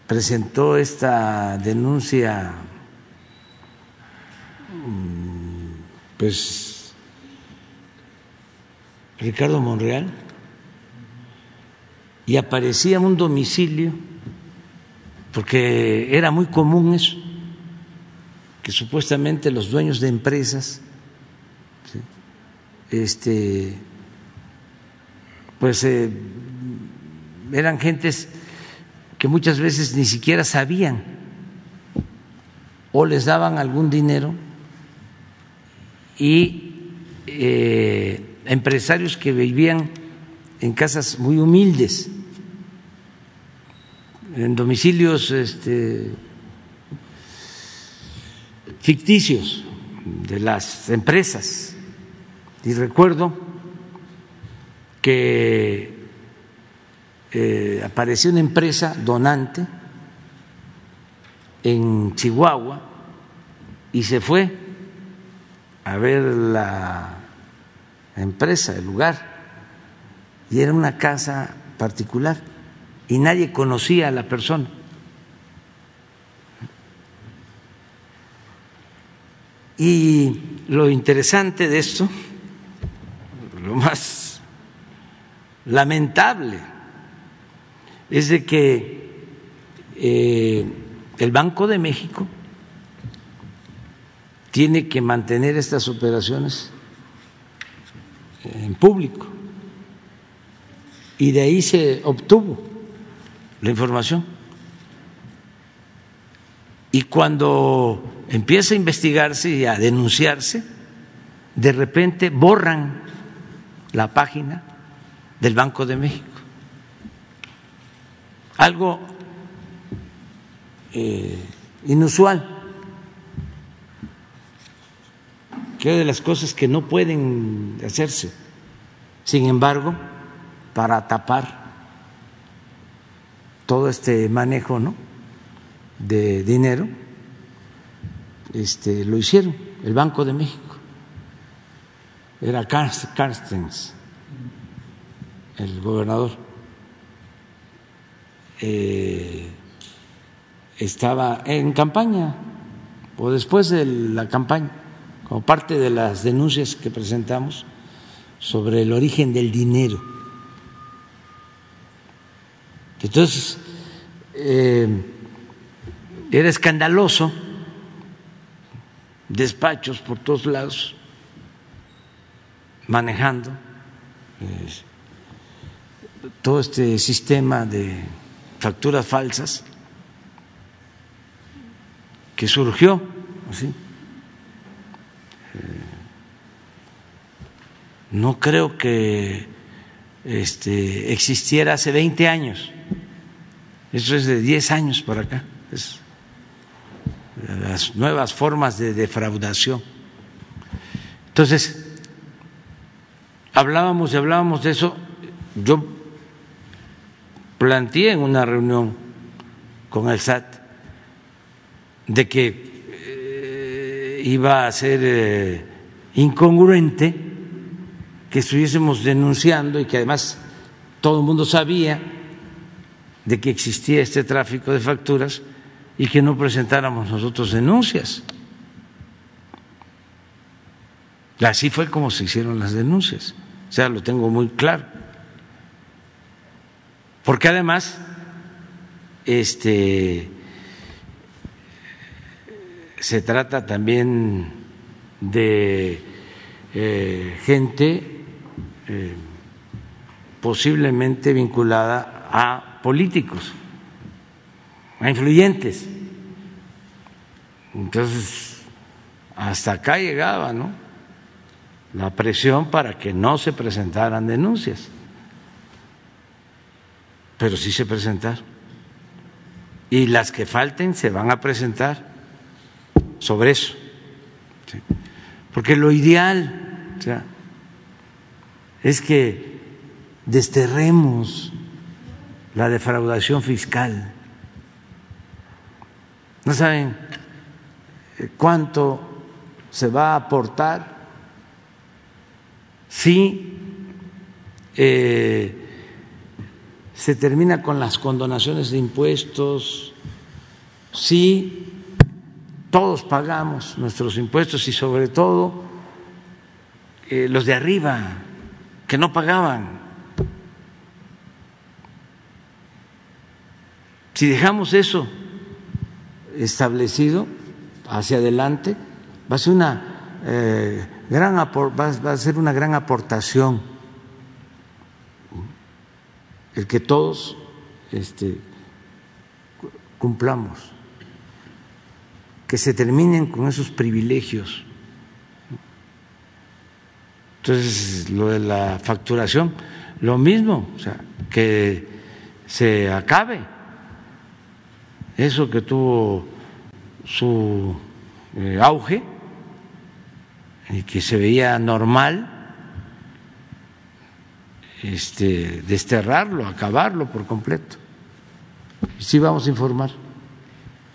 presentó esta denuncia mm, pues Ricardo Monreal y aparecía un domicilio porque era muy común eso que supuestamente los dueños de empresas este pues eh, eran gentes que muchas veces ni siquiera sabían o les daban algún dinero y eh, empresarios que vivían en casas muy humildes, en domicilios este, ficticios de las empresas. Y recuerdo que eh, apareció una empresa donante en Chihuahua y se fue a ver la empresa, el lugar, y era una casa particular y nadie conocía a la persona. Y lo interesante de esto, lo más lamentable, es de que eh, el Banco de México tiene que mantener estas operaciones en público y de ahí se obtuvo la información. Y cuando empieza a investigarse y a denunciarse, de repente borran la página del Banco de México algo eh, inusual, que de las cosas que no pueden hacerse. Sin embargo, para tapar todo este manejo ¿no? de dinero, este, lo hicieron el Banco de México. Era Carstens, el gobernador eh, estaba en campaña o después de la campaña, como parte de las denuncias que presentamos sobre el origen del dinero. Entonces, eh, era escandaloso, despachos por todos lados, manejando todo este sistema de facturas falsas que surgió así. Eh, no creo que este, existiera hace 20 años. Eso es de 10 años por acá. Las nuevas formas de defraudación. Entonces, hablábamos y hablábamos de eso. Yo planteé en una reunión con el SAT de que eh, iba a ser eh, incongruente que estuviésemos denunciando y que además todo el mundo sabía de que existía este tráfico de facturas y que no presentáramos nosotros denuncias. Así fue como se hicieron las denuncias. O sea, lo tengo muy claro porque además este se trata también de eh, gente eh, posiblemente vinculada a políticos, a influyentes. Entonces, hasta acá llegaba, ¿no? La presión para que no se presentaran denuncias pero sí se presentaron. Y las que falten se van a presentar sobre eso. Porque lo ideal es que desterremos la defraudación fiscal. No saben cuánto se va a aportar si eh, se termina con las condonaciones de impuestos, si todos pagamos nuestros impuestos y sobre todo eh, los de arriba que no pagaban. Si dejamos eso establecido hacia adelante, va a ser una eh, gran va a ser una gran aportación. El que todos este, cumplamos, que se terminen con esos privilegios. Entonces, lo de la facturación, lo mismo, o sea, que se acabe eso que tuvo su eh, auge y que se veía normal este, desterrarlo, acabarlo por completo. Sí vamos a informar.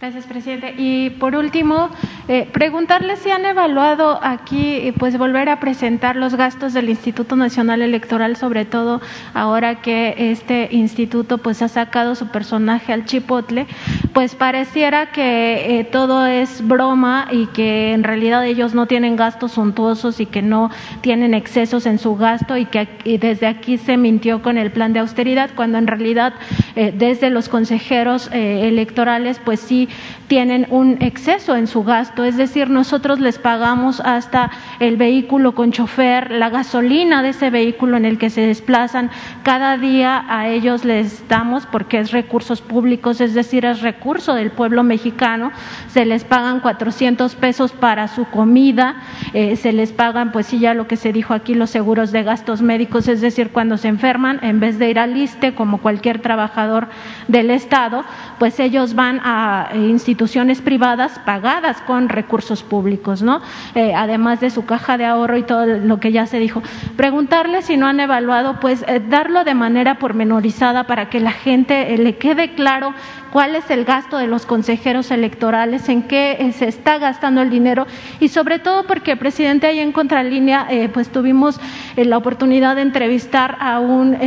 Gracias, presidente. Y por último, eh, preguntarle si han evaluado aquí, pues volver a presentar los gastos del Instituto Nacional Electoral, sobre todo ahora que este instituto pues ha sacado su personaje al chipotle, pues pareciera que eh, todo es broma y que en realidad ellos no tienen gastos suntuosos y que no tienen excesos en su gasto y que desde aquí se mintió con el plan de austeridad, cuando en realidad eh, desde los consejeros electorales pues sí tienen un exceso en su gasto, es decir, nosotros les pagamos hasta el vehículo con chofer, la gasolina de ese vehículo en el que se desplazan, cada día a ellos les damos, porque es recursos públicos, es decir, es recurso del pueblo mexicano, se les pagan 400 pesos para su comida, eh, se les pagan, pues sí, ya lo que se dijo aquí, los seguros de gastos médicos, es decir, cuando se enferman, en vez de ir al ISTE como cualquier trabajador del Estado, pues ellos van a instituciones privadas pagadas con recursos públicos, ¿no? Eh, además de su caja de ahorro y todo lo que ya se dijo. Preguntarle si no han evaluado, pues eh, darlo de manera pormenorizada para que la gente eh, le quede claro cuál es el gasto de los consejeros electorales, en qué se está gastando el dinero y sobre todo porque, presidente, ahí en Contralínea, pues tuvimos la oportunidad de entrevistar a un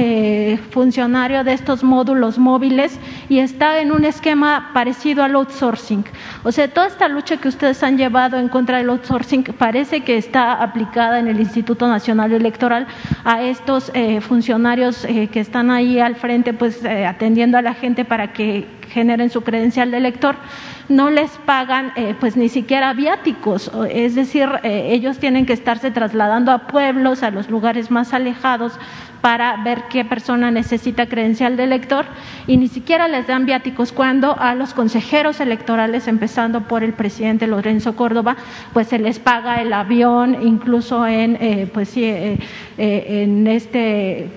funcionario de estos módulos móviles y está en un esquema parecido al outsourcing. O sea, toda esta lucha que ustedes han llevado en contra del outsourcing parece que está aplicada en el Instituto Nacional Electoral a estos eh, funcionarios eh, que están ahí al frente, pues eh, atendiendo a la gente para que generen su credencial de elector, no les pagan pues ni siquiera viáticos, es decir, ellos tienen que estarse trasladando a pueblos, a los lugares más alejados para ver qué persona necesita credencial de elector y ni siquiera les dan viáticos cuando a los consejeros electorales, empezando por el presidente Lorenzo Córdoba, pues se les paga el avión, incluso en, eh, pues sí, eh, eh, en este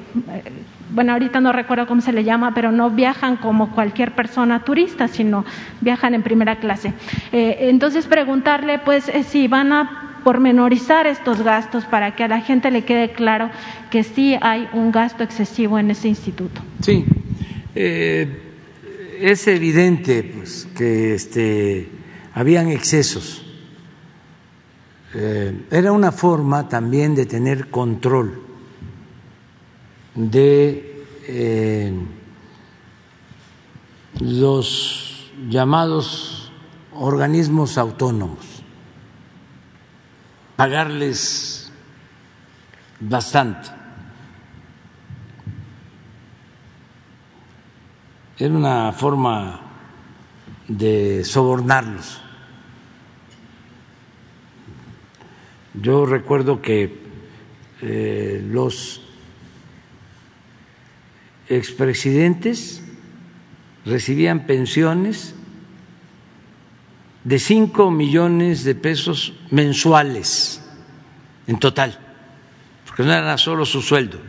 bueno, ahorita no recuerdo cómo se le llama, pero no viajan como cualquier persona turista, sino viajan en primera clase. entonces, preguntarle, pues, si van a pormenorizar estos gastos para que a la gente le quede claro que sí hay un gasto excesivo en ese instituto. Sí, eh, es evidente pues, que este, habían excesos. Eh, era una forma también de tener control de eh, los llamados organismos autónomos pagarles bastante. Era una forma de sobornarlos. Yo recuerdo que eh, los expresidentes recibían pensiones de 5 millones de pesos mensuales en total, porque no era solo su sueldo,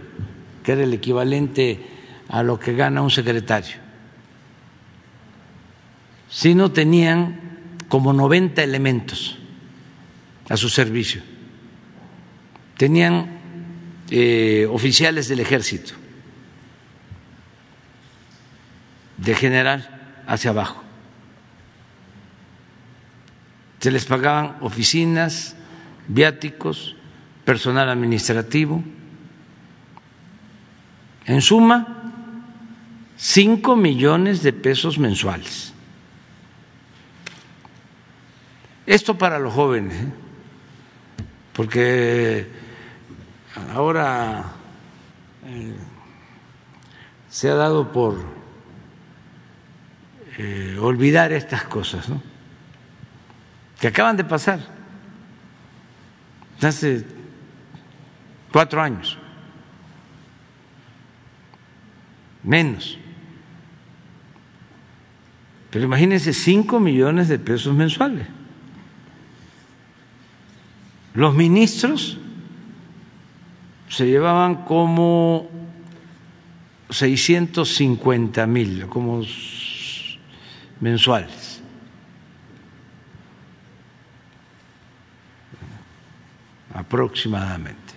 que era el equivalente a lo que gana un secretario, sino tenían como 90 elementos a su servicio. Tenían eh, oficiales del ejército, de general hacia abajo. Se les pagaban oficinas, viáticos, personal administrativo. En suma, cinco millones de pesos mensuales. Esto para los jóvenes, ¿eh? porque ahora eh, se ha dado por eh, olvidar estas cosas, que acaban de pasar hace cuatro años, menos. Pero imagínense cinco millones de pesos mensuales. Los ministros se llevaban como 650 mil, como mensuales. aproximadamente.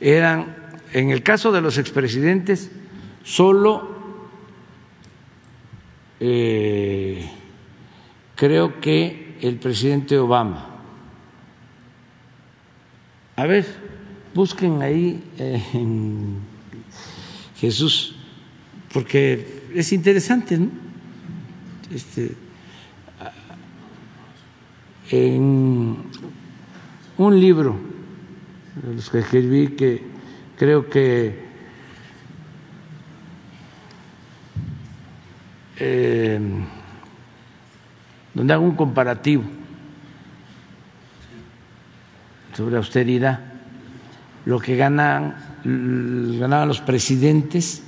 Eran, en el caso de los expresidentes, solo eh, creo que el presidente Obama. A ver, busquen ahí eh, Jesús, porque es interesante, ¿no? Este, en un libro de los que escribí que creo que eh, donde hago un comparativo sobre austeridad lo que ganan, ganaban los presidentes,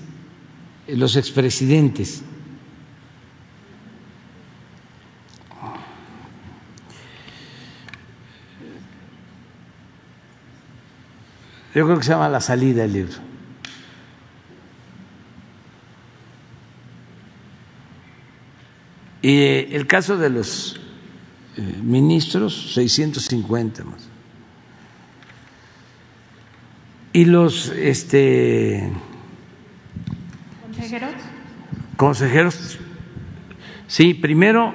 los expresidentes. Yo creo que se llama La salida del libro. Y eh, el caso de los eh, ministros, 650 más. Y los este consejeros consejeros sí, primero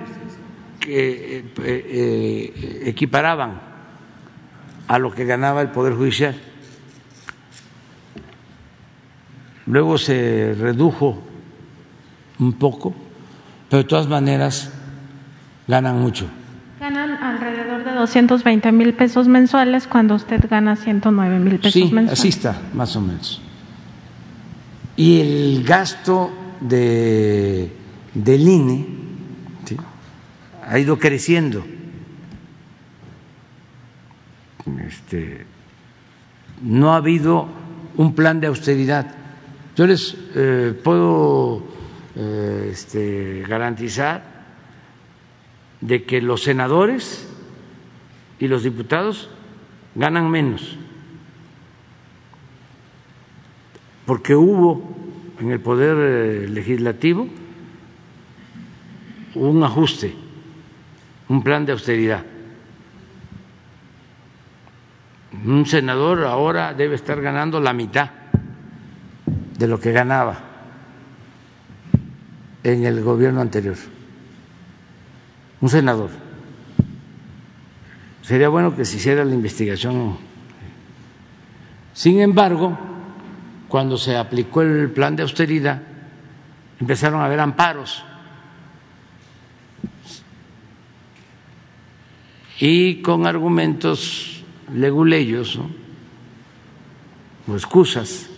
que eh, eh, equiparaban a lo que ganaba el poder judicial. Luego se redujo un poco, pero de todas maneras ganan mucho. Ganan alrededor de 220 mil pesos mensuales cuando usted gana 109 mil pesos sí, mensuales. así está, más o menos. Y el gasto de, del INE ¿sí? ha ido creciendo. Este, no ha habido un plan de austeridad. Yo les eh, puedo eh, este, garantizar de que los senadores y los diputados ganan menos, porque hubo en el poder eh, legislativo un ajuste, un plan de austeridad. Un senador ahora debe estar ganando la mitad de lo que ganaba en el gobierno anterior un senador. Sería bueno que se hiciera la investigación. Sin embargo, cuando se aplicó el plan de austeridad, empezaron a haber amparos. Y con argumentos leguleyos o excusas,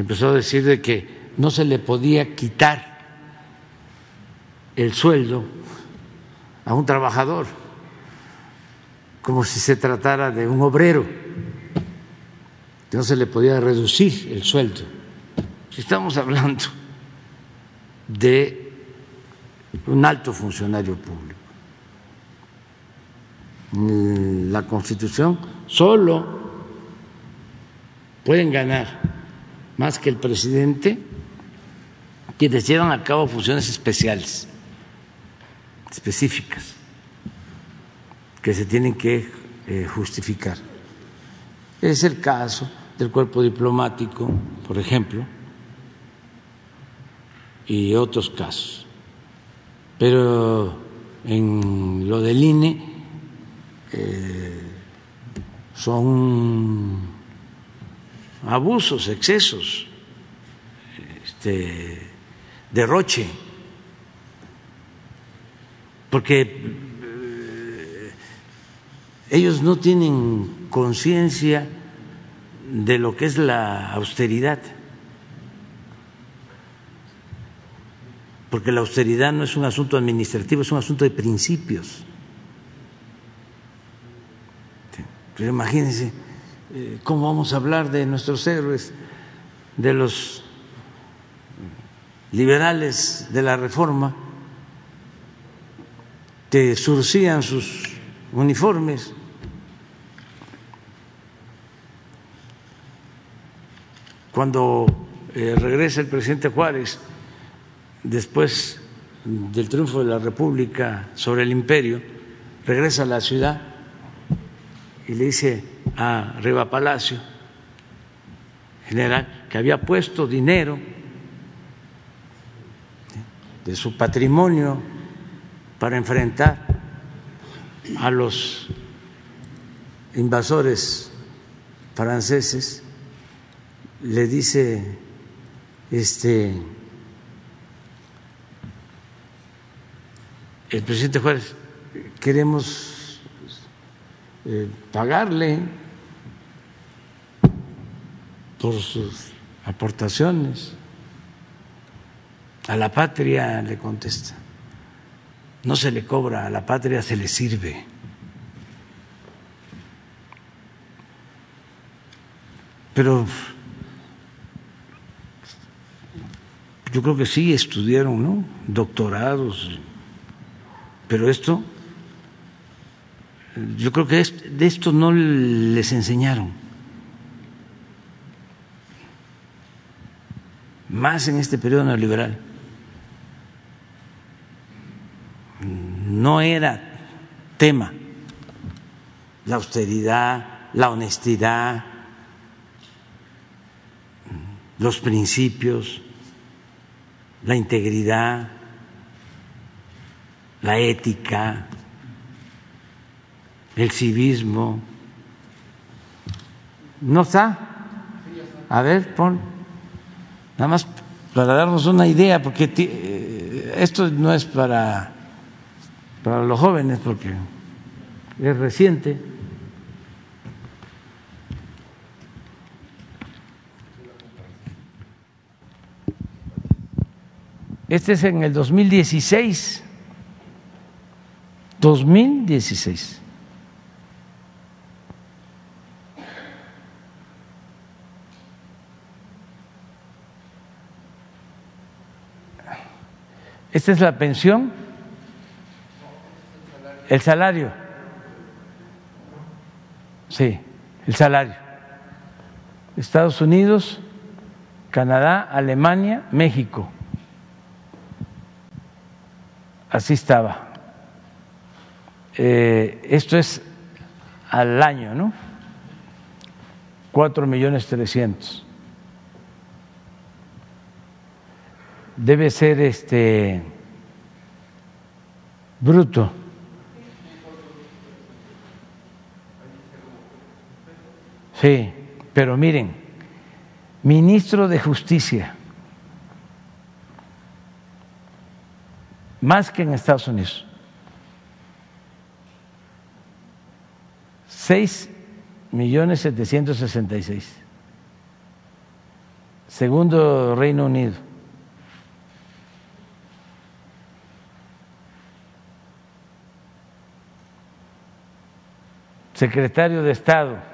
empezó a decir de que no se le podía quitar el sueldo a un trabajador, como si se tratara de un obrero, que no se le podía reducir el sueldo. Si estamos hablando de un alto funcionario público, la Constitución solo pueden ganar más que el presidente quienes llevan a cabo funciones especiales específicas, que se tienen que eh, justificar. Es el caso del cuerpo diplomático, por ejemplo, y otros casos. Pero en lo del INE eh, son abusos, excesos, este, derroche, porque eh, ellos no tienen conciencia de lo que es la austeridad. Porque la austeridad no es un asunto administrativo, es un asunto de principios. Pero imagínense eh, cómo vamos a hablar de nuestros héroes, de los liberales de la reforma que surcían sus uniformes. Cuando eh, regresa el presidente Juárez, después del triunfo de la República sobre el imperio, regresa a la ciudad y le dice a Riva Palacio, general, que había puesto dinero de su patrimonio para enfrentar a los invasores franceses, le dice este el presidente Juárez, queremos eh, pagarle por sus aportaciones. A la patria le contesta. No se le cobra, a la patria se le sirve. Pero yo creo que sí estudiaron, ¿no? Doctorados. Pero esto, yo creo que de esto no les enseñaron. Más en este periodo neoliberal. no era tema la austeridad, la honestidad, los principios, la integridad, la ética, el civismo. ¿No está? A ver, pon. Nada más para darnos una idea, porque eh, esto no es para para los jóvenes porque es reciente. Este es en el 2016. 2016. Esta es la pensión el salario. Sí, el salario. Estados Unidos, Canadá, Alemania, México. Así estaba. Eh, esto es al año, ¿no? Cuatro millones trescientos. Debe ser este bruto. Sí, pero miren, ministro de Justicia, más que en Estados Unidos, seis millones setecientos sesenta y seis. Segundo Reino Unido. Secretario de Estado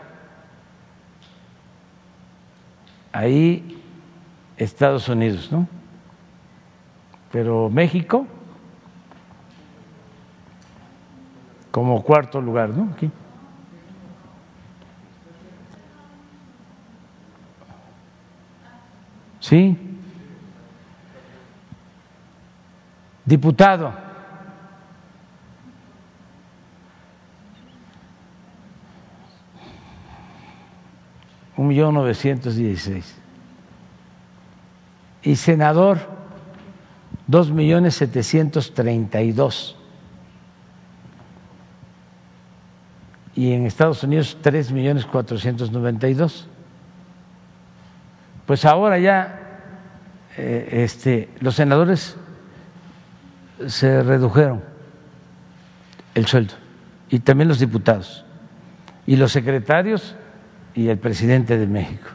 ahí Estados Unidos, ¿no? Pero México como cuarto lugar, ¿no? Aquí. Sí. Diputado. Un millón novecientos dieciséis. Y senador, dos millones setecientos treinta y dos. Y en Estados Unidos, tres millones cuatrocientos noventa y dos. Pues ahora ya eh, este, los senadores se redujeron el sueldo y también los diputados y los secretarios y el presidente de México.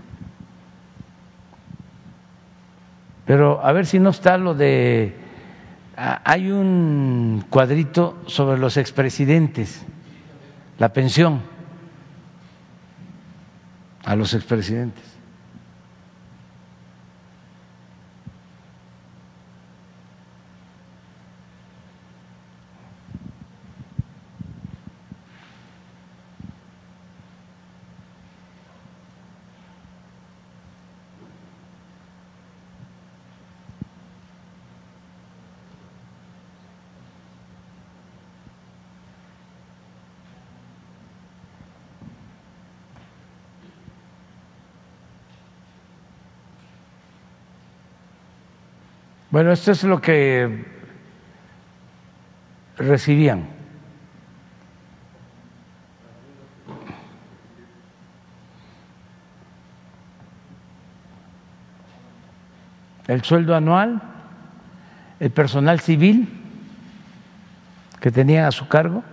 Pero a ver si no está lo de... Hay un cuadrito sobre los expresidentes, la pensión a los expresidentes. Bueno, esto es lo que recibían. El sueldo anual, el personal civil que tenían a su cargo,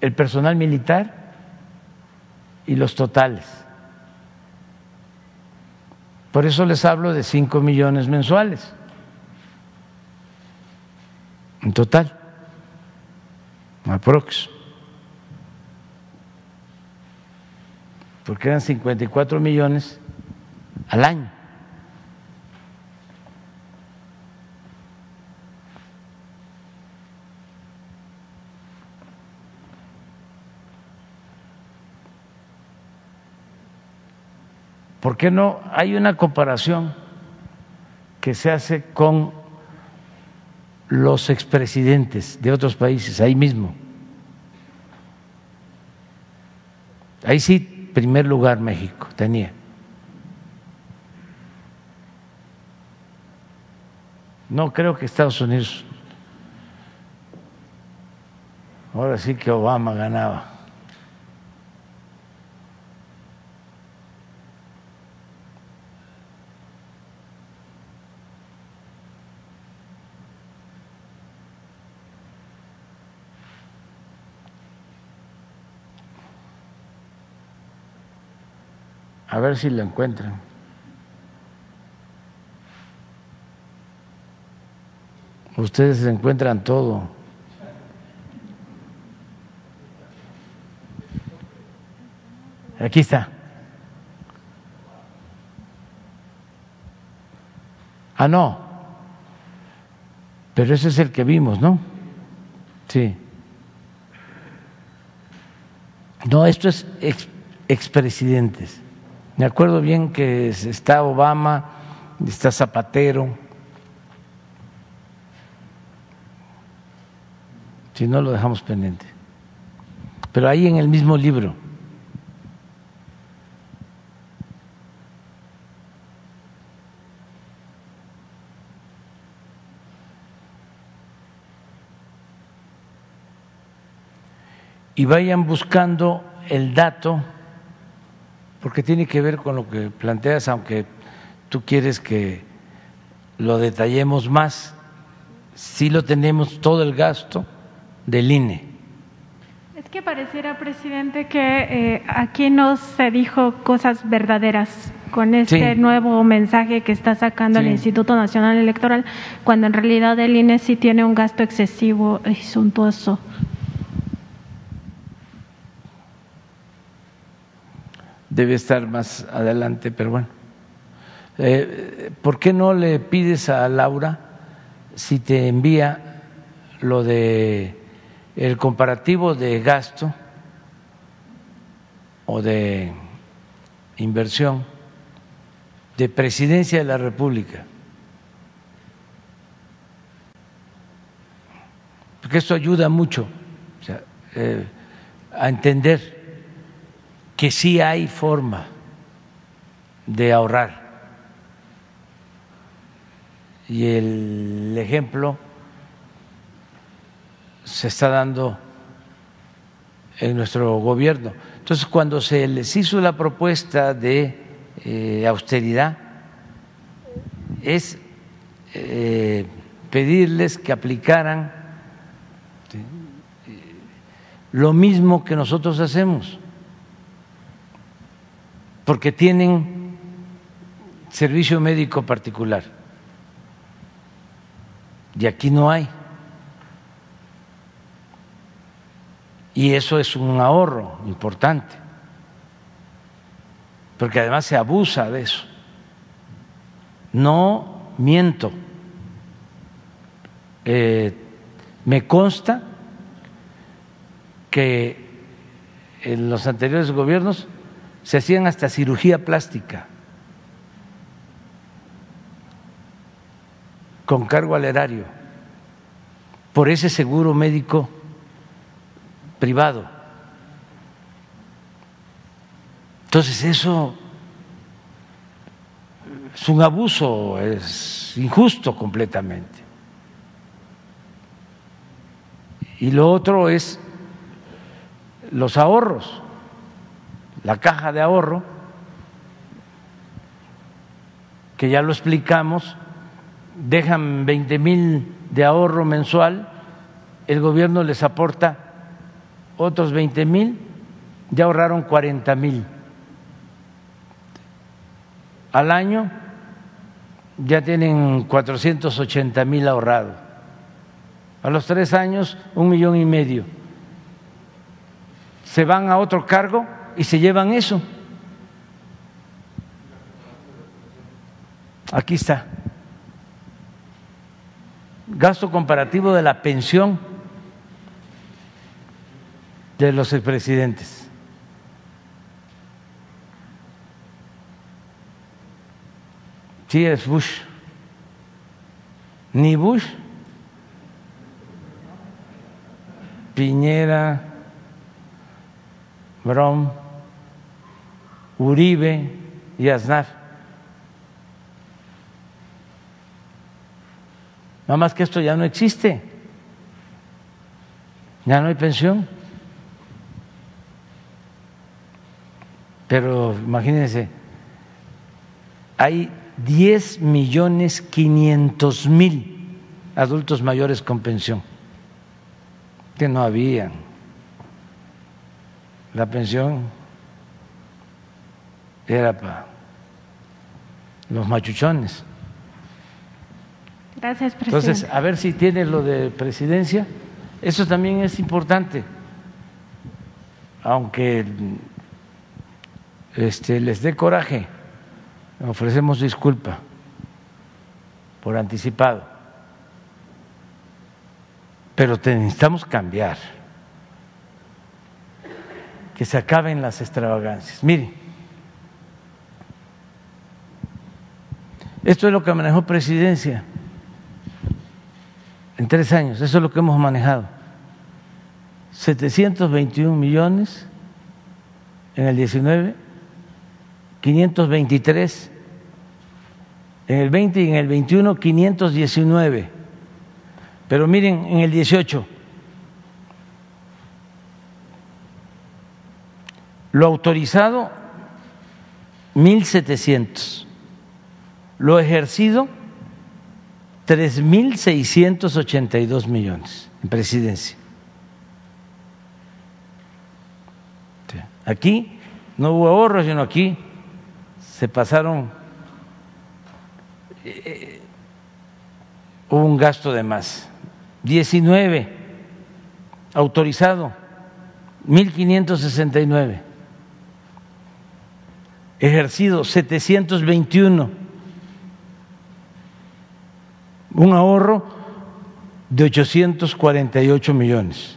el personal militar y los totales. Por eso les hablo de 5 millones mensuales en total, aprox. Porque eran 54 millones al año. ¿Por qué no? Hay una comparación que se hace con los expresidentes de otros países, ahí mismo. Ahí sí, primer lugar México tenía. No creo que Estados Unidos, ahora sí que Obama ganaba. Ver si lo encuentran. Ustedes encuentran todo. Aquí está. Ah, no. Pero ese es el que vimos, ¿no? Sí. No, esto es expresidentes. Me acuerdo bien que está Obama, está Zapatero. Si no, lo dejamos pendiente. Pero ahí en el mismo libro. Y vayan buscando el dato porque tiene que ver con lo que planteas, aunque tú quieres que lo detallemos más, sí lo tenemos todo el gasto del INE. Es que pareciera, presidente, que eh, aquí no se dijo cosas verdaderas con este nuevo mensaje que está sacando el Instituto Nacional Electoral, cuando en realidad el INE sí tiene un gasto excesivo y suntuoso. Debe estar más adelante, pero bueno. Eh, ¿Por qué no le pides a Laura si te envía lo de el comparativo de gasto o de inversión de presidencia de la República? Porque esto ayuda mucho eh, a entender que sí hay forma de ahorrar. Y el ejemplo se está dando en nuestro gobierno. Entonces, cuando se les hizo la propuesta de eh, austeridad, es eh, pedirles que aplicaran lo mismo que nosotros hacemos, porque tienen servicio médico particular y aquí no hay. Y eso es un ahorro importante, porque además se abusa de eso. No miento, eh, me consta que en los anteriores gobiernos se hacían hasta cirugía plástica con cargo al erario por ese seguro médico privado. Entonces eso es un abuso, es injusto completamente. Y lo otro es los ahorros, la caja de ahorro, que ya lo explicamos, dejan 20 mil de ahorro mensual, el gobierno les aporta otros 20 mil, ya ahorraron 40 mil. Al año ya tienen 480 mil ahorrados. A los tres años, un millón y medio. Se van a otro cargo y se llevan eso. Aquí está. Gasto comparativo de la pensión de los expresidentes. Sí, es Bush. Ni Bush, Piñera, Brom, Uribe y Aznar. Nada más que esto ya no existe. Ya no hay pensión. Pero imagínense, hay 10 millones 500 mil adultos mayores con pensión que no habían. La pensión era para los machuchones. Gracias, presidente. Entonces, a ver si tiene lo de presidencia. Eso también es importante, aunque este, les dé coraje, ofrecemos disculpa por anticipado, pero necesitamos cambiar, que se acaben las extravagancias. Miren, esto es lo que manejó presidencia en tres años, eso es lo que hemos manejado. 721 millones en el 19 523, en el 20 y en el 21 519. Pero miren, en el 18, lo autorizado 1.700, lo ejercido 3.682 millones en presidencia. Aquí no hubo ahorros, sino aquí se pasaron, eh, hubo un gasto de más. 19 autorizado, 1.569. Ejercido, 721. Un ahorro de 848 millones.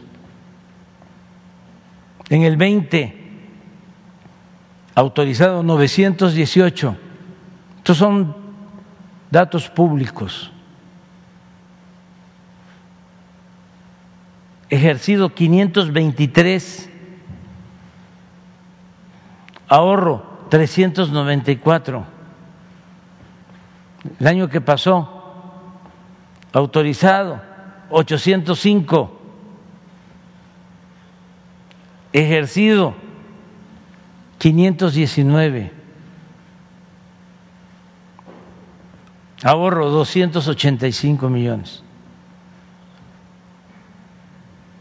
En el 20 autorizado 918. Estos son datos públicos. Ejercido 523. ahorro 394. El año que pasó, autorizado 805. Ejercido 519. Ahorro 285 millones.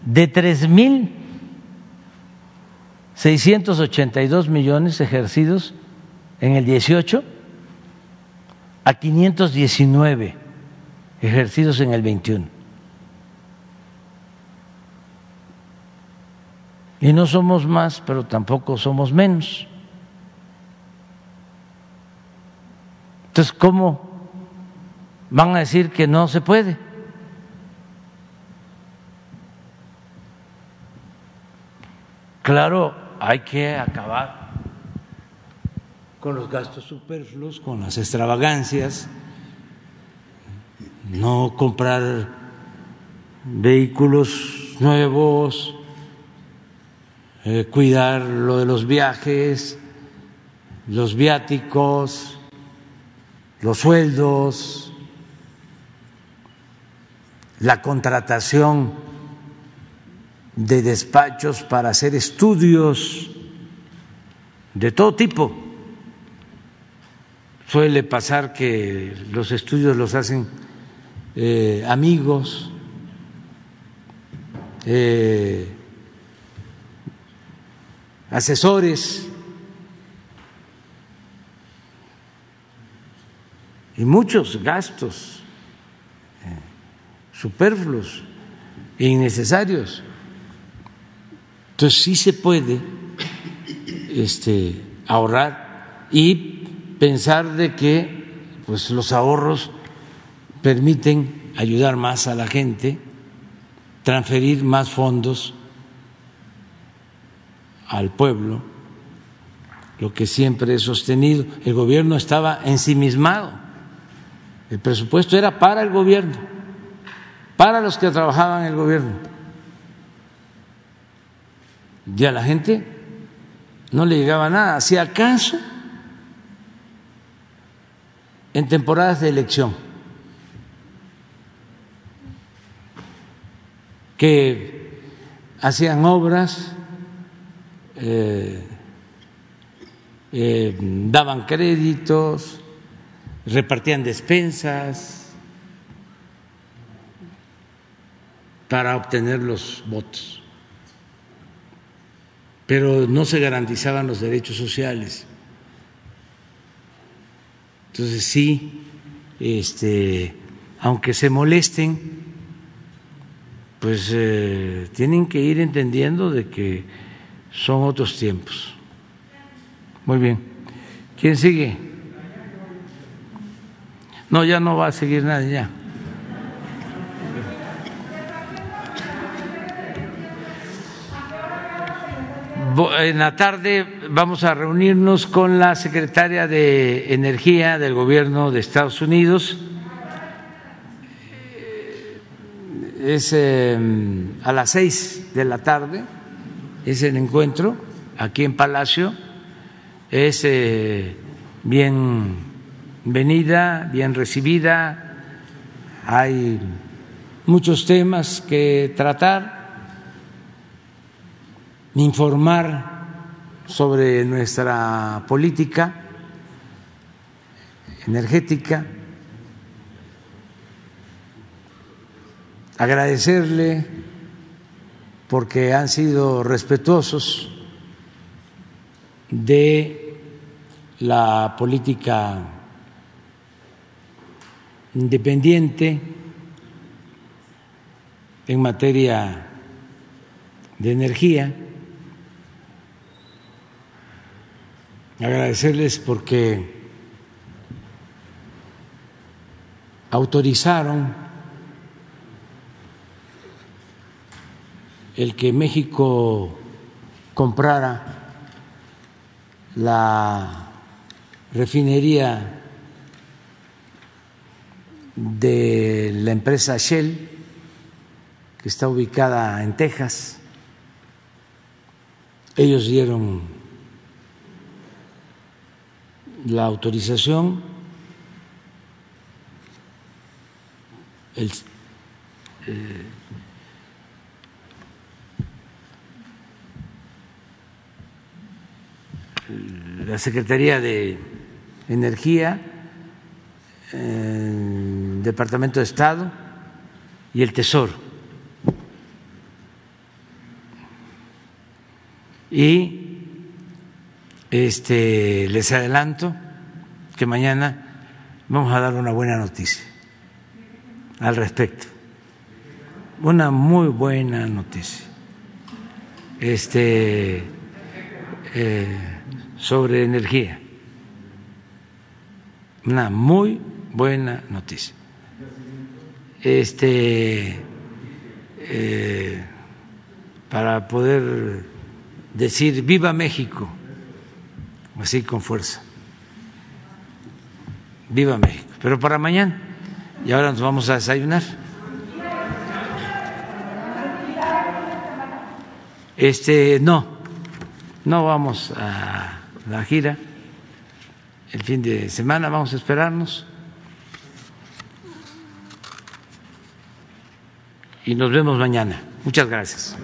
De tres mil 682 millones ejercidos en el 18 a 519 ejercidos en el 21. Y no somos más, pero tampoco somos menos. Entonces, ¿cómo van a decir que no se puede? Claro, hay que acabar con los gastos superfluos, con las extravagancias, no comprar vehículos nuevos, eh, cuidar lo de los viajes, los viáticos, los sueldos, la contratación de despachos para hacer estudios de todo tipo. Suele pasar que los estudios los hacen eh, amigos, eh, asesores y muchos gastos eh, superfluos e innecesarios. Entonces sí se puede este, ahorrar y pensar de que pues, los ahorros permiten ayudar más a la gente, transferir más fondos al pueblo, lo que siempre he sostenido. El gobierno estaba ensimismado, el presupuesto era para el gobierno, para los que trabajaban en el gobierno y a la gente no le llegaba nada. Si acaso en temporadas de elección, que hacían obras, eh, eh, daban créditos, repartían despensas para obtener los votos pero no se garantizaban los derechos sociales. Entonces sí, este, aunque se molesten, pues eh, tienen que ir entendiendo de que son otros tiempos. Muy bien. ¿Quién sigue? No, ya no va a seguir nadie ya. en la tarde vamos a reunirnos con la secretaria de Energía del Gobierno de Estados Unidos. Es em, a las seis de la tarde, es el encuentro aquí en Palacio. Es eh, bienvenida, bien recibida. Hay muchos temas que tratar informar sobre nuestra política energética, agradecerle porque han sido respetuosos de la política independiente en materia de energía. agradecerles porque autorizaron el que México comprara la refinería de la empresa Shell, que está ubicada en Texas. Ellos dieron la autorización, eh, la Secretaría de Energía, el Departamento de Estado y el Tesoro. Y este, les adelanto que mañana vamos a dar una buena noticia al respecto. Una muy buena noticia. Este, eh, sobre energía. Una muy buena noticia. Este, eh, para poder decir viva México, así con fuerza. Viva México. Pero para mañana. Y ahora nos vamos a desayunar. Este, no, no vamos a la gira el fin de semana, vamos a esperarnos. Y nos vemos mañana. Muchas gracias.